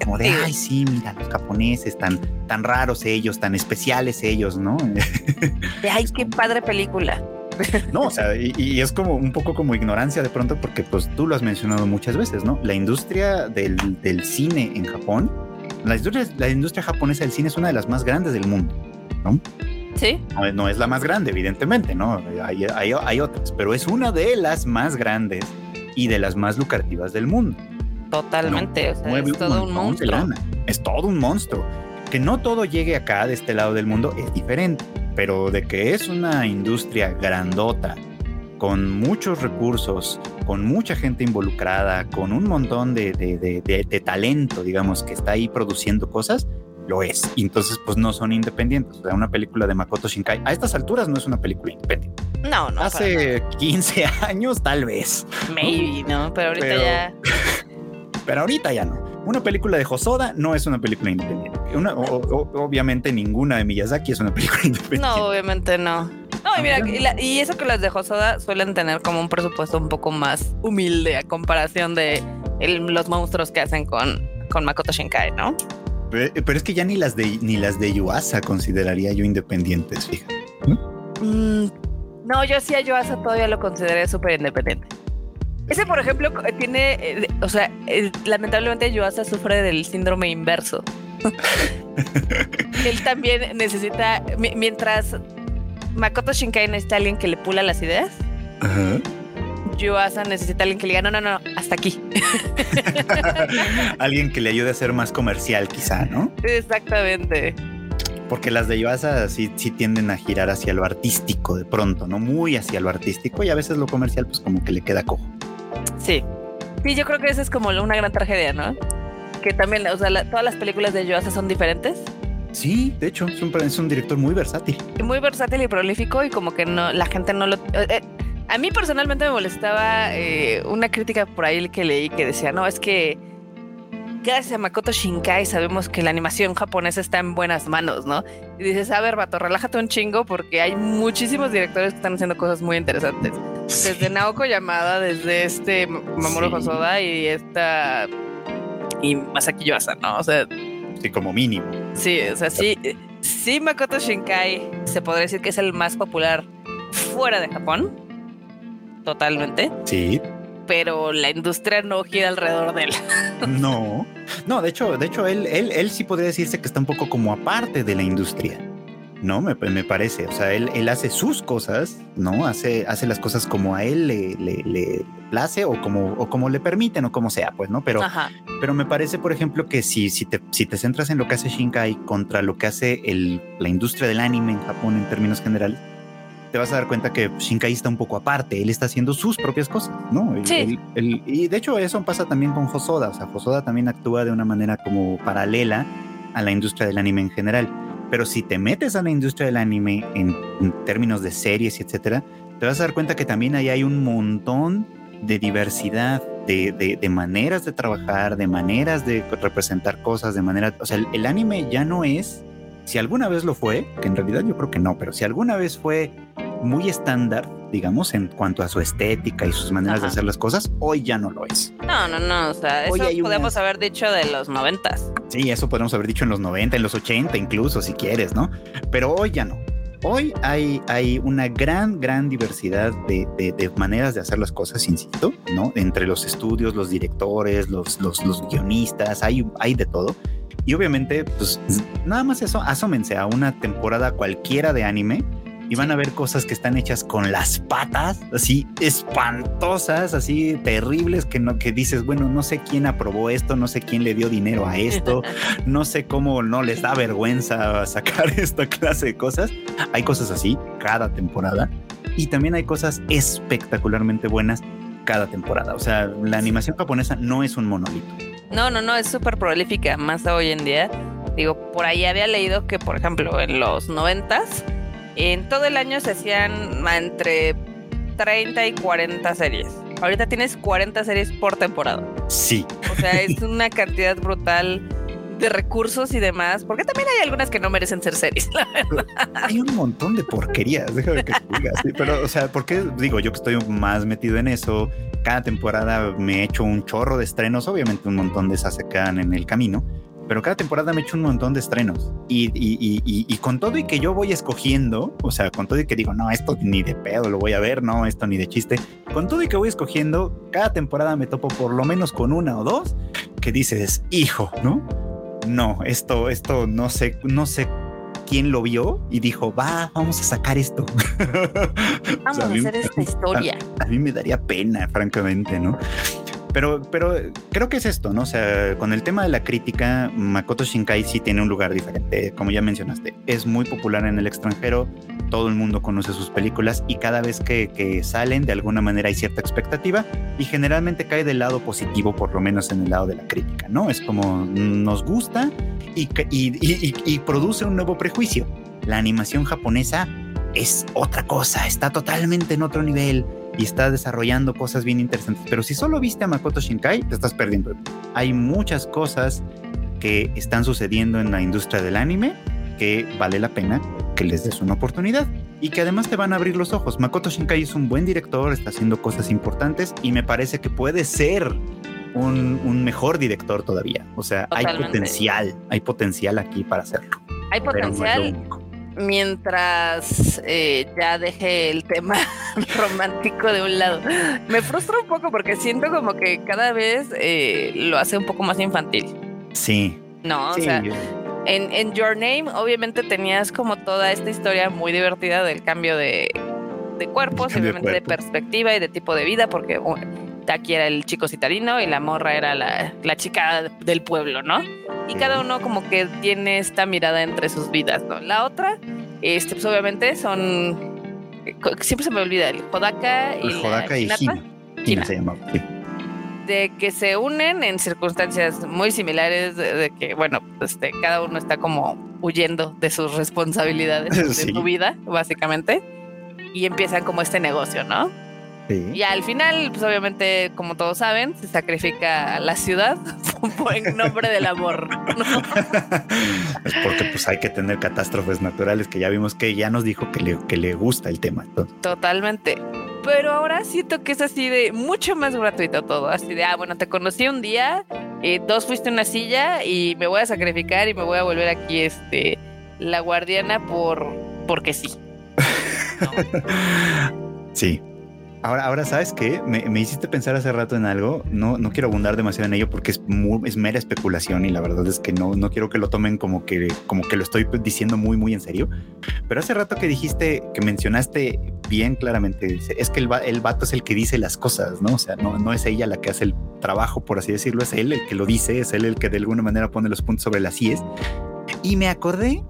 Como de, ay, sí, mira, los japoneses, tan, tan raros ellos, tan especiales ellos, ¿no? De, ay, qué padre película. No, o sea, y, es como un poco como ignorancia de pronto, porque pues tú lo has mencionado muchas veces, ¿no? La industria del, cine en Japón, la industria, la industria japonesa del cine es una de las más grandes del mundo, ¿no? Sí. No, es la más grande, evidentemente, ¿no? Hay, hay, otras, pero es una de las más grandes y de las más lucrativas del mundo. Totalmente, o sea, es todo un monstruo. Es todo un monstruo. Que no todo llegue acá de este lado del mundo es diferente pero de que es una industria grandota con muchos recursos, con mucha gente involucrada, con un montón de, de, talento, digamos, que está ahí produciendo cosas, lo es. Y entonces, pues no son independientes. O sea, una película de Makoto Shinkai a estas alturas no es una película independiente. No, no. Hace 15 años, tal vez. Maybe, ¿no? Pero ahorita ya. Pero ahorita ya no. Una película de Hosoda no es una película independiente. Una, obviamente ninguna de Miyazaki es una película independiente. No, obviamente no. No, y mira, y, eso que las de Hosoda suelen tener como un presupuesto un poco más humilde a comparación de los monstruos que hacen con, con Makoto Shinkai, ¿no? Pero, es que ya ni las de ni las de Yuasa consideraría yo independientes, fíjate. Mm, no, yo sí a Yuasa todavía lo consideré súper independiente. Ese, por ejemplo, tiene, eh, o sea, lamentablemente Yuasa sufre del síndrome inverso. Él también necesita, mientras Makoto Shinkai necesita alguien que le pula las ideas, Yuasa necesita alguien que le diga, no, no, no, hasta aquí. alguien que le ayude a ser más comercial, quizá, ¿no? Exactamente. Porque las de Yuasa sí, sí tienden a girar hacia lo artístico de pronto, ¿no? Muy hacia lo artístico y a veces lo comercial pues como que le queda cojo. Sí. Sí, yo creo que esa es como una gran tragedia, ¿no? Que también, o sea, todas las películas de Yuasa son diferentes. Sí, de hecho, es un, es un, director muy versátil. Muy versátil y prolífico y como que no, la gente no lo... Eh, eh, a mí personalmente me molestaba eh, una crítica por ahí que leí que decía, no, es que gracias a Makoto Shinkai sabemos que la animación japonesa está en buenas manos, ¿no? Y dices, a ver, vato, relájate un chingo porque hay muchísimos directores que están haciendo cosas muy interesantes. Desde Naoko Yamada, desde este Mamoru Hosoda y esta... Y Masaki Yuasa, ¿no? O sea... Sí, como mínimo. Sí, o sea, sí, sí Makoto Shinkai se podría decir que es el más popular fuera de Japón. Totalmente. Sí pero la industria no gira alrededor de él. No, no, de hecho, de hecho, él, él, él sí podría decirse que está un poco como aparte de la industria. No, me, me parece. O sea, él, él, hace sus cosas, ¿no? Hace, hace las cosas como a él le, le, le place o como, o como le permiten o como sea, pues, ¿no? Pero, pero me parece, por ejemplo, que si, si, te, si te centras en lo que hace Shinkai contra lo que hace el, la industria del anime en Japón en términos generales, te vas a dar cuenta que Shinkai está un poco aparte, él está haciendo sus propias cosas, ¿no? sí. y de hecho eso pasa también con Hosoda, o sea, Hosoda también actúa de una manera como paralela a la industria del anime en general. Pero si te metes a la industria del anime en, términos de series y etcétera, te vas a dar cuenta que también ahí hay un montón de diversidad, de, de, maneras de trabajar, de maneras de representar cosas, de manera, o sea, el anime ya no es si alguna vez lo fue, que en realidad yo creo que no, pero si alguna vez fue muy estándar, digamos, en cuanto a su estética y sus maneras de hacer las cosas, hoy ya no lo es. No, no, no, o sea, eso podemos haber dicho de los noventas. Sí, eso podemos haber dicho en los 90, en los 80 incluso, si quieres, ¿no? Pero hoy ya no. Hoy hay, hay una gran, gran diversidad de, de, maneras de hacer las cosas, insisto, ¿no? Entre los estudios, los directores, los, los, los guionistas, hay, hay de todo. Y obviamente, pues nada más eso, asómense a una temporada cualquiera de anime y van a ver cosas que están hechas con las patas, así espantosas, así terribles, que no, que dices, bueno, no sé quién aprobó esto, no sé quién le dio dinero a esto, no sé cómo no les da vergüenza sacar esta clase de cosas. Hay cosas así cada temporada y también hay cosas espectacularmente buenas cada temporada. O sea, la animación japonesa no es un monolito. No, no, no, es súper prolífica, más hoy en día. Digo, por ahí había leído que, por ejemplo, en los noventas, en todo el año se hacían entre 30 y 40 series. Ahorita tienes 40 series por temporada. Sí. O sea, es una cantidad brutal de recursos y demás, porque también hay algunas que no merecen ser series, la verdad. Hay un montón de porquerías, déjame que te digas. pero, o sea, porque digo yo que estoy más metido en eso, cada temporada me he hecho un chorro de estrenos, obviamente un montón de esas se quedan en el camino, pero cada temporada me he hecho un montón de estrenos. Y, y, y, y, con todo y que yo voy escogiendo, o sea, con todo y que digo, no, esto ni de pedo lo voy a ver, no, esto ni de chiste, con todo y que voy escogiendo, cada temporada me topo por lo menos con una o dos que dices, hijo, ¿no? No, esto, esto no sé, no sé quién lo vio y dijo, va, vamos a sacar esto. Vamos a, hacer esta historia. A, mí me daría pena, francamente, ¿no? Pero, pero creo que es esto, ¿no? O sea, con el tema de la crítica, Makoto Shinkai sí tiene un lugar diferente, como ya mencionaste. Es muy popular en el extranjero, todo el mundo conoce sus películas y cada vez que, que salen, de alguna manera hay cierta expectativa y generalmente cae del lado positivo, por lo menos en el lado de la crítica, ¿no? Es como nos gusta y, y, y, y produce un nuevo prejuicio. La animación japonesa es otra cosa, está totalmente en otro nivel y está desarrollando cosas bien interesantes. Pero si solo viste a Makoto Shinkai, te estás perdiendo. Hay muchas cosas que están sucediendo en la industria del anime que vale la pena que les des una oportunidad y que además te van a abrir los ojos. Makoto Shinkai es un buen director, está haciendo cosas importantes y me parece que puede ser un, mejor director todavía. O sea, hay potencial, hay potencial aquí para hacerlo. Hay potencial mientras eh, ya dejé el tema romántico de un lado. Me frustra un poco porque siento como que cada vez eh, lo hace un poco más infantil. Sí. No, o sea, en, Your Name obviamente tenías como toda esta historia muy divertida del cambio de, de cuerpos, obviamente de, perspectiva y de tipo de vida, porque Taki era el chico citarino y la morra era la, la chica del pueblo, ¿no? y cada uno como que tiene esta mirada entre sus vidas, ¿no? La otra, este, pues obviamente son, siempre se me olvida, el Hodaka y el Hodaka y Hina. se llama, De que se unen en circunstancias muy similares, de, que, bueno, este, cada uno está como huyendo de sus responsabilidades de su vida, básicamente, y empiezan como este negocio, ¿no? Y al final, pues obviamente, como todos saben, se sacrifica a la ciudad en nombre del amor. es porque pues hay que tener catástrofes naturales que ya vimos que ya nos dijo que le, que le gusta el tema. Totalmente. Pero ahora siento que es así de mucho más gratuito todo. Así de, ah, bueno, te conocí un día, y dos fuiste una silla y me voy a sacrificar y me voy a volver aquí este la guardiana por porque sí. Sí, Ahora, ahora ¿sabes qué? Me, me, hiciste pensar hace rato en algo. No, no quiero abundar demasiado en ello porque es, es mera especulación y la verdad es que no, no quiero que lo tomen como que, como que lo estoy diciendo muy, muy en serio. Pero hace rato que dijiste, que mencionaste bien claramente, es que el, el vato es el que dice las cosas, ¿no? O sea, no, no es ella la que hace el trabajo, por así decirlo, es él el que lo dice, es él el que de alguna manera pone los puntos sobre las IES. Y me acordé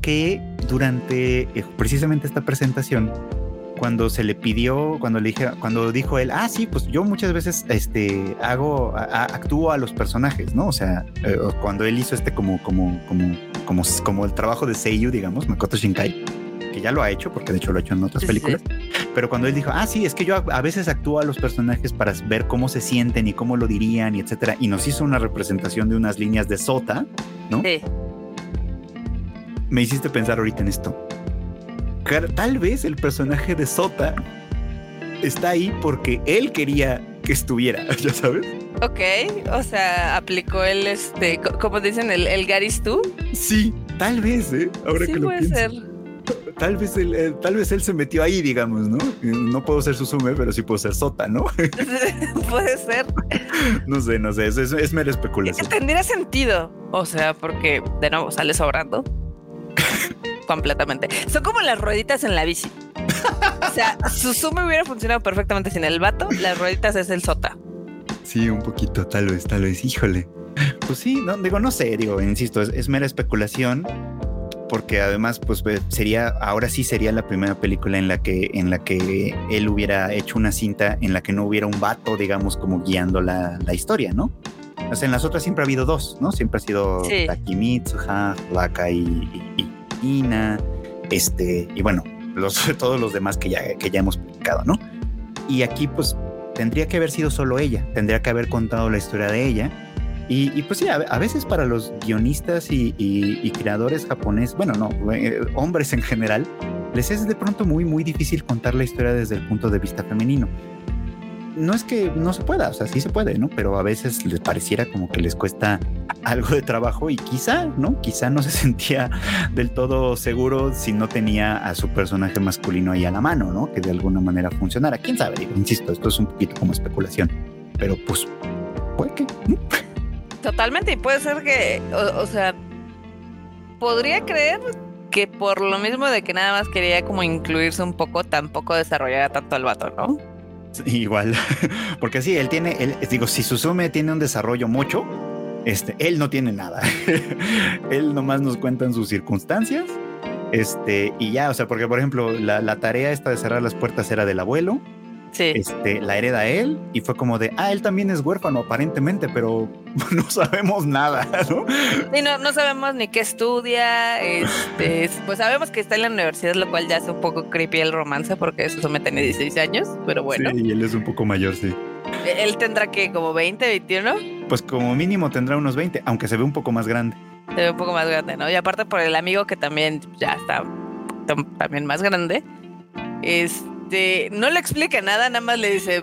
que durante eh, precisamente esta presentación, cuando se le pidió, cuando le dije, cuando dijo él, ah, sí, pues yo muchas veces este, hago, actúo a los personajes, ¿no? O sea, eh, cuando él hizo este como, como, como, como, como el trabajo de Seiyu, digamos, Makoto Shinkai, que ya lo ha hecho, porque de hecho lo ha hecho en otras películas, pero cuando él dijo, ah, sí, es que yo a, veces actúo a los personajes para ver cómo se sienten y cómo lo dirían y etcétera, y nos hizo una representación de unas líneas de Sota, ¿no? Sí. Me hiciste pensar ahorita en esto tal vez el personaje de Sota está ahí porque él quería que estuviera, ya sabes. Ok, o sea, aplicó el, este, como dicen, el, el Garis tú. Sí, tal vez, ¿eh? Ahora que lo puede ser. Tal vez, él, eh, tal vez él se metió ahí, digamos, ¿no? No puedo ser Susume, pero sí puedo ser Sota, ¿no? puede ser. No sé, no sé, es, es, es mera especulación. Tendría sentido, o sea, porque de nuevo sale sobrando completamente. Son como las rueditas en la bici. o sea, su Susume hubiera funcionado perfectamente sin el vato. Las rueditas es el sota. Sí, un poquito, tal vez, tal vez. Híjole. Pues sí, no, digo, no sé, digo, insisto, es, mera especulación porque además pues sería ahora sí sería la primera película en la que en la que él hubiera hecho una cinta en la que no hubiera un vato digamos como guiando la, la historia no o sea en las otras siempre ha habido dos no siempre ha sido sí. Takimitsu Laka y, y, este, y bueno, los, todos los demás que ya, que ya hemos publicado, ¿no? Y aquí pues tendría que haber sido solo ella, tendría que haber contado la historia de ella. Y, pues sí, a, veces para los guionistas y, creadores japoneses, bueno, no, eh, hombres en general, les es de pronto muy, muy difícil contar la historia desde el punto de vista femenino no es que no se pueda, o sea, sí se puede, ¿no? Pero a veces les pareciera como que les cuesta algo de trabajo y quizá, ¿no? Quizá no se sentía del todo seguro si no tenía a su personaje masculino ahí a la mano, ¿no? Que de alguna manera funcionara. ¿Quién sabe? insisto, esto es un poquito como especulación, pero pues puede que. Totalmente, y puede ser que, o, o sea, podría creer que por lo mismo de que nada más quería como incluirse un poco, tampoco desarrollara tanto el vato, ¿no? Igual, porque sí, él tiene, él, digo, si Susume tiene un desarrollo mucho, este, él no tiene nada. él nomás nos cuenta en sus circunstancias. Este, y ya, o sea, porque por ejemplo, la, la tarea esta de cerrar las puertas era del abuelo Sí. este, la hereda él y fue como de, ah, él también es huérfano aparentemente, pero no sabemos nada, ¿no? Y no, no sabemos ni qué estudia, este, pues sabemos que está en la universidad, lo cual ya hace un poco creepy el romance porque eso me tiene 16 años, pero bueno. Sí, y él es un poco mayor, sí. Él tendrá que como 20, 21. Pues como mínimo tendrá unos 20, aunque se ve un poco más grande. Se ve un poco más grande, ¿no? Y aparte por el amigo que también ya está también más grande. Este, no le explica nada, nada más le dice,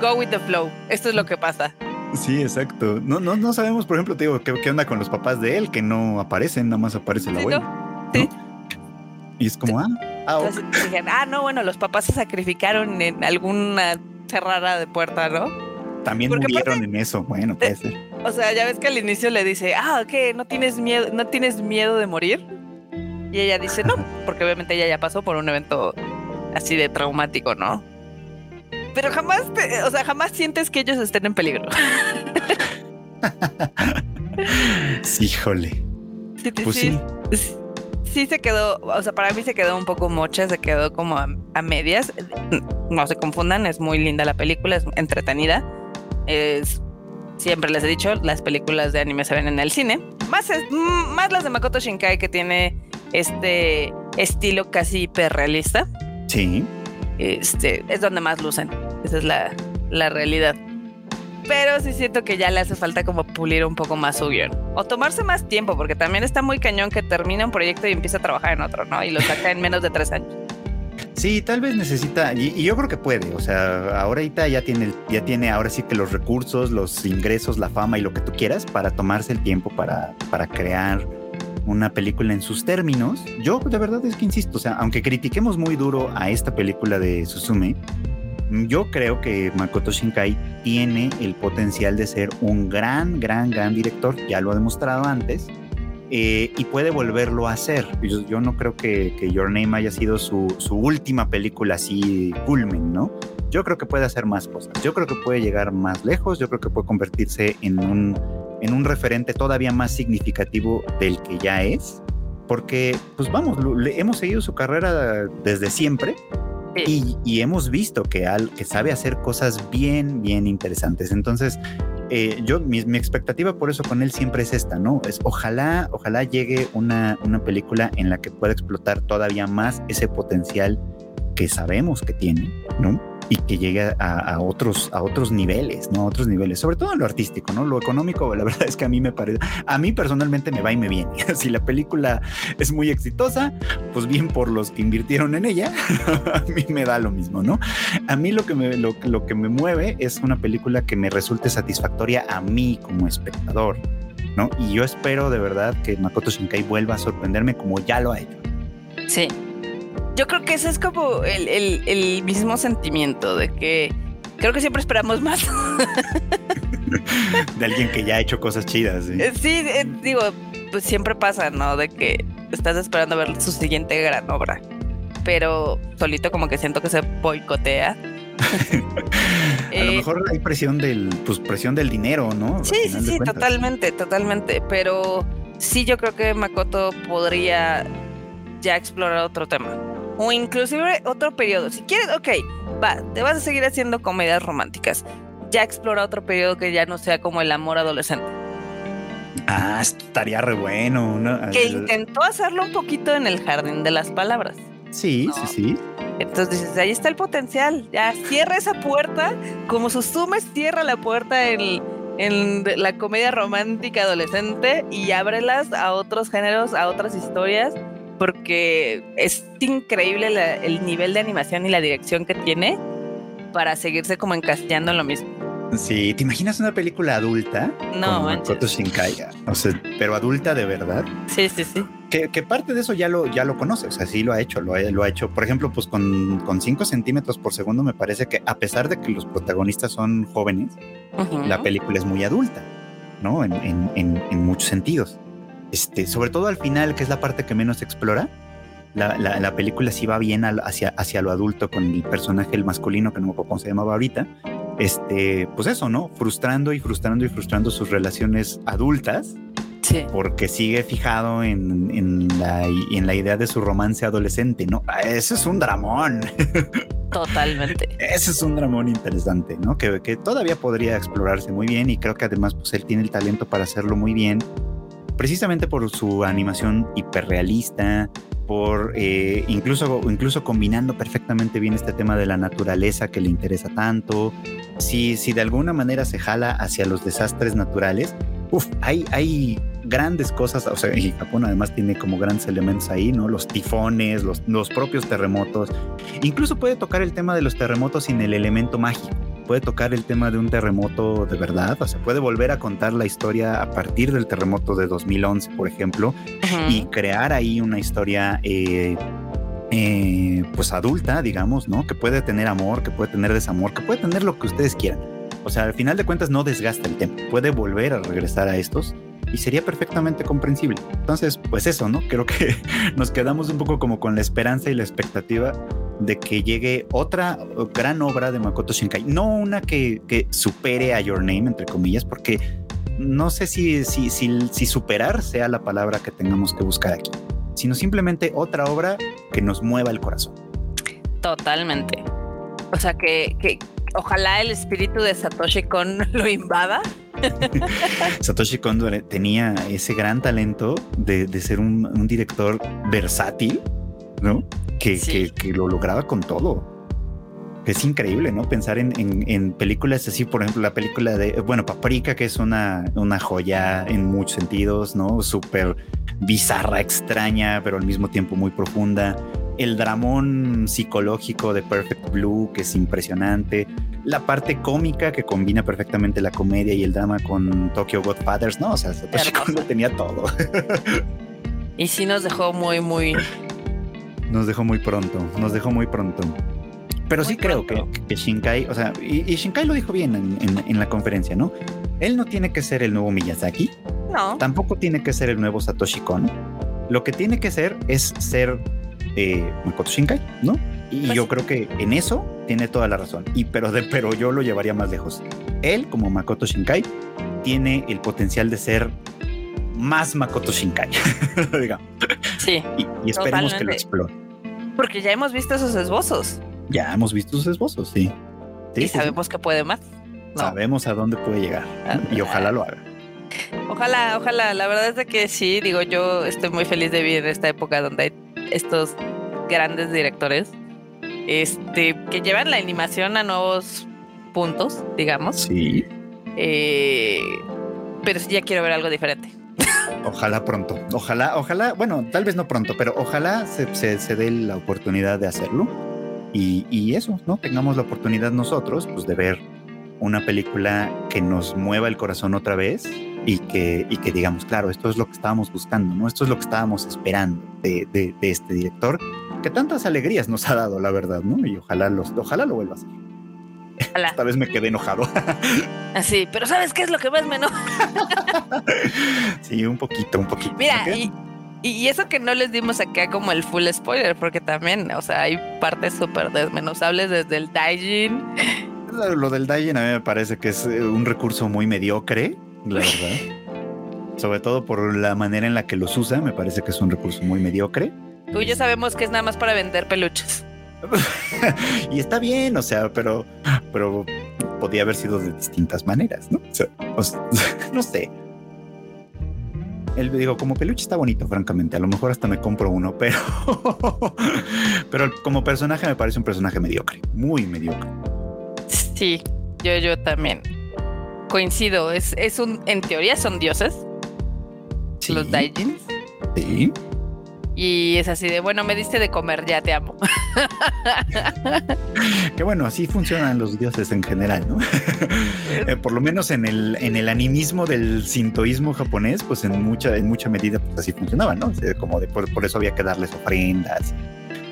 go with the flow. Esto es lo que pasa. Sí, exacto. No, no, no sabemos, por ejemplo, te digo, qué, qué onda con los papás de él, que no aparecen, nada más aparece el Sí, abuelo. ¿no? Sí. Y es como, ah, ah, ok. Entonces dijeron, ah, no, bueno, los papás se sacrificaron en alguna cerrada de puerta, ¿no? también porque murieron aparte- en eso. Bueno, puede ser. O sea, ya ves que al inicio le dice, ah, ¿qué? ¿No tienes miedo, no tienes miedo de morir? Y ella dice, no, porque obviamente ella ya pasó por un evento así de traumático, ¿no? Pero jamás, te- o sea, jamás sientes que ellos estén en peligro. Sí, híjole. Sí, Pues sí, sí. sí se quedó, o sea, para mí se quedó un poco mocha, se quedó como a, a medias. No se confundan, es muy linda la película, es entretenida. Es, siempre les he dicho, las películas de anime se ven en el cine. Más, es- más las de Makoto Shinkai que tiene este estilo casi hiperrealista. Sí. Este, es donde más lucen. Esa es la, la realidad. Pero sí siento que ya le hace falta como pulir un poco más su guion. O tomarse más tiempo, porque también está muy cañón que termina un proyecto y empieza a trabajar en otro, ¿no? Y lo saca en menos de tres años. Sí, tal vez necesita, y, y yo creo que puede, o sea, ahorita ya tiene, el- ya tiene ahora sí que los recursos, los ingresos, la fama y lo que tú quieras para tomarse el tiempo para, para crear una película en sus términos. Yo de verdad es que insisto, o sea, aunque critiquemos muy duro a esta película de Suzume, yo creo que Makoto Shinkai tiene el potencial de ser un gran, gran, gran director, ya lo ha demostrado antes, eh, y puede volverlo a hacer. Yo, no creo que, que Your Name haya sido su, su última película así culmen, ¿no? Yo creo que puede hacer más cosas. Yo creo que puede llegar más lejos. Yo creo que puede convertirse en un, en un referente todavía más significativo del que ya es. Porque, pues vamos, le- hemos seguido su carrera desde siempre y, y hemos visto que, al, que sabe hacer cosas bien, bien interesantes. Entonces, eh, yo, mi, mi expectativa por eso con él siempre es esta, ¿no? Es ojalá, ojalá llegue una, una película en la que pueda explotar todavía más ese potencial que sabemos que tiene, ¿no? Y que llegue a, a otros, a otros niveles, ¿no? A otros niveles, sobre todo en lo artístico, ¿no? Lo económico, la verdad es que a mí me parece, a mí personalmente me va y me viene. si la película es muy exitosa, pues bien por los que invirtieron en ella, a mí me da lo mismo, ¿no? A mí lo que, me, lo, lo que me mueve es una película que me resulte satisfactoria a mí como espectador, ¿no? Y yo espero de verdad que Makoto Shinkai vuelva a sorprenderme como ya lo ha hecho. Sí. Yo creo que ese es como el, el- el mismo sentimiento de que creo que siempre esperamos más. De alguien que ya ha hecho cosas chidas. ¿sí? Eh, sí, eh, digo, pues siempre pasa, ¿no? De que estás esperando ver su siguiente gran obra. Pero solito como que siento que se boicotea. A lo Eh, mejor hay presión del, pues presión del dinero, ¿no? Sí, sí, sí, totalmente, totalmente. Pero sí, yo creo que Makoto podría ya explorar otro tema. O inclusive otro periodo. Si quieres, ok, va, te vas a seguir haciendo comedias románticas. Ya explora otro periodo que ya no sea como el amor adolescente. Ah, estaría re bueno. ¿no? Que intentó hacerlo un poquito en el jardín de las palabras. Sí, No. sí, sí. Entonces dices, ahí está el potencial. Ya cierra esa puerta, como Suzume cierra la puerta en, en la comedia romántica adolescente y ábrelas a otros géneros, a otras historias, porque es increíble la- el nivel de animación y la dirección que tiene para seguirse como encastillando en lo mismo. Sí, ¿te imaginas una película adulta? No. Makoto Shinkai. O sea, pero adulta de verdad. Sí, sí, sí. Que, que parte de eso ya lo, ya lo conoce, o sea, sí lo ha hecho, lo ha, lo ha hecho. Por ejemplo, pues con, con 5 centímetros por segundo me parece que a pesar de que los protagonistas son jóvenes, Ujú. la película es muy adulta, ¿no? En, en- en- en muchos sentidos. Este, sobre todo al final, que es la parte que menos explora, la, película sí va bien hacia, hacia lo adulto con el personaje, el masculino, que no me acuerdo cómo se llamaba ahorita. Este, pues eso, ¿no? Frustrando y frustrando y frustrando sus relaciones adultas. Sí. Porque sigue fijado en, en, la, en la idea de su romance adolescente, ¿no? Ah, ese es un dramón. Totalmente. Ese es un dramón interesante, ¿no? Que, que todavía podría explorarse muy bien y creo que además pues él tiene el talento para hacerlo muy bien precisamente por su animación hiperrealista, por eh, incluso, incluso combinando perfectamente bien este tema de la naturaleza que le interesa tanto. Si, si de alguna manera se jala hacia los desastres naturales, uf, hay, hay grandes cosas, o sea, Japón además tiene como grandes elementos ahí, ¿no? Los tifones, los, los propios terremotos. Incluso puede tocar el tema de los terremotos sin el elemento mágico puede tocar el tema de un terremoto de verdad, o sea, puede volver a contar la historia a partir del terremoto de 2011, por ejemplo, y crear ahí una historia eh, eh, pues adulta, digamos, ¿no? Que puede tener amor, que puede tener desamor, que puede tener lo que ustedes quieran. O sea, al final de cuentas no desgasta el tema, puede volver a regresar a estos y sería perfectamente comprensible. Entonces, pues eso, ¿no? Creo que nos quedamos un poco como con la esperanza y la expectativa de que llegue otra gran obra de Makoto Shinkai, no una que, supere a Your Name, entre comillas, porque no sé si, si, si, superar sea la palabra que tengamos que buscar aquí, sino simplemente otra obra que nos mueva el corazón. Totalmente. O sea, que, que ojalá el espíritu de Satoshi Kon lo invada. Satoshi Kon tenía ese gran talento de, ser un, un director versátil, ¿no? que, lo lograba con todo. Es increíble, ¿no? Pensar en, películas así, por ejemplo, la película de, bueno, Paprika, que es una, una joya en muchos sentidos, ¿no? Súper bizarra, extraña, pero al mismo tiempo muy profunda. El dramón psicológico de Perfect Blue, que es impresionante. La parte cómica que combina perfectamente la comedia y el drama con Tokyo Godfathers, ¿no? O sea, Satoshi tenía todo. y sí nos dejó muy, muy nos dejó muy pronto, nos dejó muy pronto. Pero sí creo que, que, Shinkai, o sea, y, Shinkai lo dijo bien en, la conferencia, ¿no? Él no tiene que ser el nuevo Miyazaki. No. Tampoco tiene que ser el nuevo Satoshi Kon. Lo que tiene que ser es ser eh, Makoto Shinkai, ¿no? Y pues yo creo que en eso tiene toda la razón. Y pero, de, pero yo lo llevaría más lejos. Él, como Makoto Shinkai, tiene el potencial de ser más Makoto Shinkai, digamos. Sí. Y, esperemos que lo explore. Porque ya hemos visto esos esbozos. Ya hemos visto esos esbozos, sí. y sabemos que puede más. Sabemos a dónde puede llegar. Ah, y ojalá lo haga. Ojalá, ojalá. La verdad es de que sí, digo, yo estoy muy feliz de vivir en esta época donde hay estos grandes directores este, que llevan la animación a nuevos puntos, digamos. Sí. Eh, pero sí ya quiero ver algo diferente. Ojalá pronto. Ojalá, ojalá, bueno, tal vez no pronto, pero ojalá se, se, dé la oportunidad de hacerlo. Y, y, eso, ¿no? Tengamos la oportunidad nosotros, pues, de ver una película que nos mueva el corazón otra vez y que, y que digamos, claro, esto es lo que estábamos buscando, ¿no? Esto es lo que estábamos esperando de, de, de este director, que tantas alegrías nos ha dado, la verdad, ¿no? Y ojalá, los, ojalá lo vuelva a hacer. Esta vez me quedé enojado. Así, pero ¿sabes qué es lo que más me enoja? sí, un poquito, un poquito. Mira, y, eso que no les dimos acá como el full spoiler, porque también, o sea, hay partes súper desmenuzables desde el Daijin. Lo, del Daijin a mí me parece que es eh, un recurso muy mediocre, la verdad. Sobre todo por la manera en la que los usa, me parece que es un recurso muy mediocre. Tú y yo sabemos que es nada más para vender peluches. y está bien, o sea, pero, pero podía haber sido de distintas maneras, ¿no? no sé. Él digo, como peluche está bonito, francamente. A lo mejor hasta me compro uno, pero, pero como personaje me parece un personaje mediocre, muy mediocre. Sí, yo, yo también coincido. Es, es un, en teoría son dioses. Los Daijins. Sí. Y es así de, bueno, me diste de comer, ya te amo. que bueno, así funcionan los dioses en general, ¿no? Eh, por lo menos en el, en el animismo del sintoísmo japonés, pues en mucha, en mucha medida pues así funcionaba, ¿no? Como de, por, eso había que darles ofrendas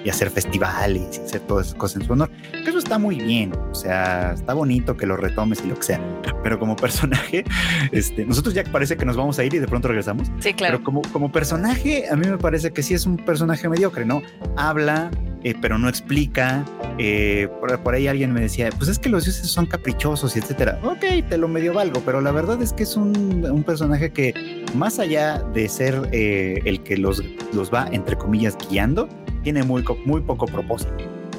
y hacer festivales y hacer todas esas cosas en su honor. Que eso está muy bien, o sea, está bonito que lo retomes y lo que sea. pero como personaje, este, nosotros ya parece que nos vamos a ir y de pronto regresamos. Sí, claro. Pero como, como personaje, a mí me parece que sí es un personaje mediocre, ¿no? Habla, eh, pero no explica. Eh, por, ahí alguien me decía, pues es que los dioses son caprichosos y etcétera. Ok, te lo medio valgo, pero la verdad es que es un, un personaje que más allá de ser eh, el que los, los va, entre comillas, guiando, tiene muy, muy poco propósito.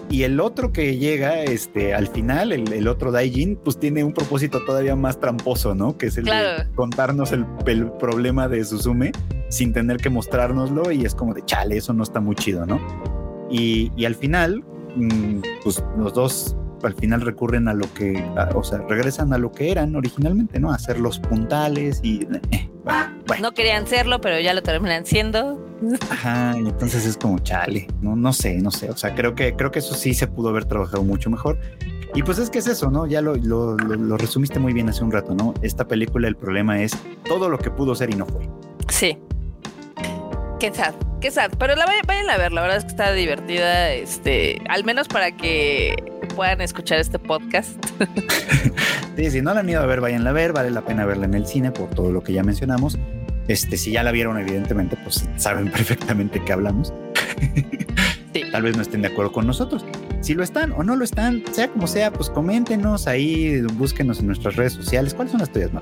Y el otro que llega este, al final, el, otro Daijin, pues tiene un propósito todavía más tramposo, ¿no? Que es el de contarnos el, el, problema de Suzume sin tener que mostrárnoslo y es como de chale, eso no está muy chido, ¿no? Y, al final, mm, pues los dos al final recurren a lo que, o sea, regresan a lo que eran originalmente, ¿no? A hacer los puntales y... Eh, no querían serlo, pero ya lo terminan siendo. Ajá, entonces es como chale, no, no sé, no sé, o sea, creo que, creo que eso sí se pudo haber trabajado mucho mejor. Y pues es que es eso, ¿no? Ya lo, lo, lo resumiste muy bien hace un rato, ¿no? Esta película, el problema es todo lo que pudo ser y no fue. Sí. Qué sad, qué sad. Pero la vayan a ver, la verdad es que está divertida, este, al menos para que puedan escuchar este podcast. sí, si no la han ido a ver, vayan a ver, vale la pena verla en el cine por todo lo que ya mencionamos. Este, si ya la vieron, evidentemente, pues saben perfectamente que hablamos. sí. Tal vez no estén de acuerdo con nosotros. Si lo están o no lo están, sea como sea, pues coméntenos ahí, búsquenos en nuestras redes sociales. ¿Cuáles son las tuyas, Mar?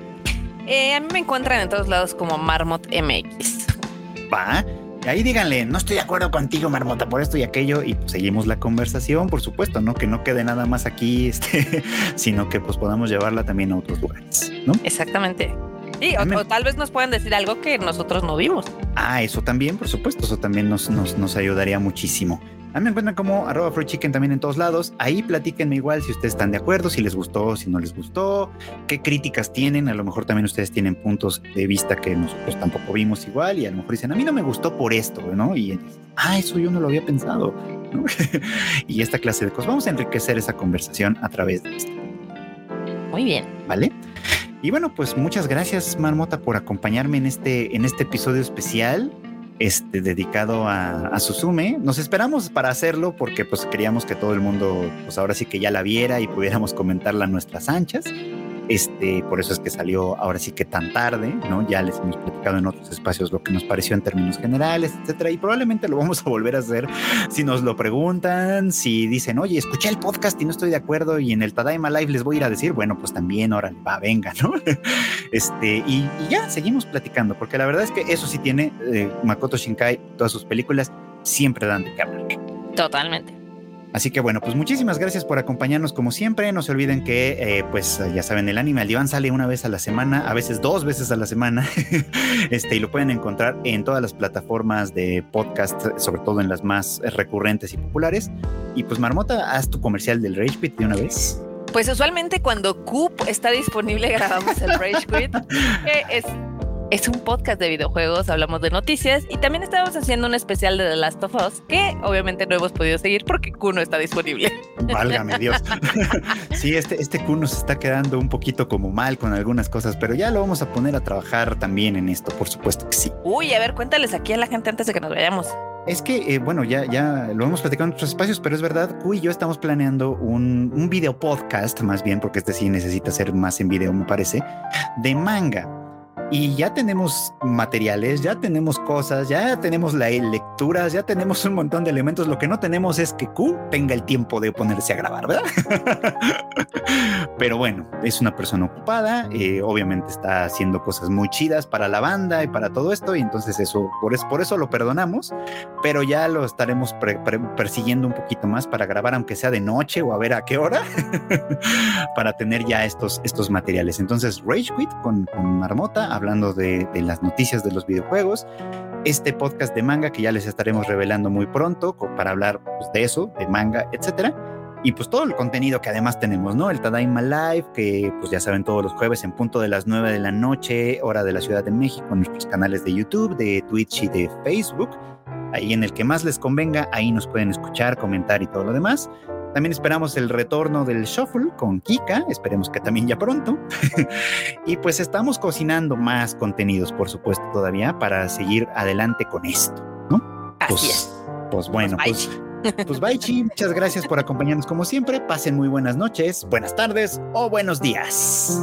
Eh, a mí me encuentran en todos lados como Marmot MX va. Y ahí díganle, no estoy de acuerdo contigo, Marmota, por esto y aquello, y pues seguimos la conversación, por supuesto, ¿no? Que no quede nada más aquí, este, sino que pues podamos llevarla también a otros lugares, ¿no? Exactamente. Sí, o, tal vez nos puedan decir algo que nosotros no vimos. Ah, eso también, por supuesto, eso también nos, nos, nos ayudaría muchísimo. A mí me encuentran como arroba chicken también en todos lados. Ahí platíquenme igual si ustedes están de acuerdo, si les gustó, si no les gustó, qué críticas tienen. A lo mejor también ustedes tienen puntos de vista que nosotros tampoco vimos igual y a lo mejor dicen, a mí no me gustó por esto, ¿no? Y, ah, eso yo no lo había pensado. y esta clase de cosas. Vamos a enriquecer esa conversación a través de esto. Muy bien. ¿Vale? Y bueno, pues muchas gracias, Marmota, por acompañarme en este, en este episodio especial este, dedicado a, a. Nos esperamos para hacerlo porque pues queríamos que todo el mundo pues ahora sí que ya la viera y pudiéramos comentarla a nuestras anchas. Este, por eso es que salió ahora sí que tan tarde, ¿no? Ya les hemos platicado en otros espacios lo que nos pareció en términos generales, etcétera, y probablemente lo vamos a volver a hacer si nos lo preguntan, si dicen, oye, escuché el podcast y no estoy de acuerdo, y en el Tadaima Live les voy a ir a decir, bueno, pues también, ahora va, venga, ¿no? Este, y, ya seguimos platicando, porque la verdad es que eso sí tiene eh, Makoto Shinkai, todas sus películas siempre dan de qué hablar. Totalmente. Así que bueno, pues muchísimas gracias por acompañarnos como siempre. No se olviden que, eh, pues ya saben, el anime al diván sale una vez a la semana, a veces dos veces a la semana, este, y lo pueden encontrar en todas las plataformas de podcast, sobre todo en las más recurrentes y populares. Y pues Marmota, haz tu comercial del Rage Quit de una vez. Pues usualmente cuando Coop está disponible grabamos el Rage Quit, que es es un podcast de videojuegos, hablamos de noticias y también estamos haciendo un especial de The Last of Us que obviamente no hemos podido seguir porque Q no está disponible. Válgame Dios. sí, este, este Q nos está quedando un poquito como mal con algunas cosas, pero ya lo vamos a poner a trabajar también en esto, por supuesto que sí. Uy, a ver, cuéntales aquí a la gente antes de que nos vayamos. Es que, eh, bueno, ya, ya lo hemos platicado en otros espacios, pero es verdad, Q y yo estamos planeando un, un video podcast, más bien, porque este sí necesita ser más en video, me parece, de manga y ya tenemos materiales, ya tenemos cosas, ya tenemos la lecturas, ya tenemos un montón de elementos. Lo que no tenemos es que Q tenga el tiempo de ponerse a grabar, ¿verdad? pero bueno, es una persona ocupada, eh, obviamente está haciendo cosas muy chidas para la banda y para todo esto, y entonces eso, por, eso, por eso lo perdonamos, pero ya lo estaremos persiguiendo un poquito más para grabar, aunque sea de noche o a ver a qué hora, para tener ya estos, estos materiales. Entonces, Rage Quit con, con Marmota hablando de, las noticias de los videojuegos. Este podcast de manga que ya les estaremos revelando muy pronto para hablar pues, de eso, de manga, etcétera. Y pues todo el contenido que además tenemos, ¿no? El Tadaima Live, que pues ya saben todos los jueves en punto de las 9 de la noche, hora de la Ciudad de México, en nuestros canales de YouTube, de Twitch y de Facebook. Ahí en el que más les convenga, ahí nos pueden escuchar, comentar y todo lo demás. También esperamos el retorno del Shuffle con Kika, esperemos que también ya pronto. y pues estamos cocinando más contenidos, por supuesto, todavía para seguir adelante con esto, ¿no? Así pues, es. Pues bueno, pues, pues Baichi, muchas gracias por acompañarnos como siempre. Pasen muy buenas noches, buenas tardes o buenos días.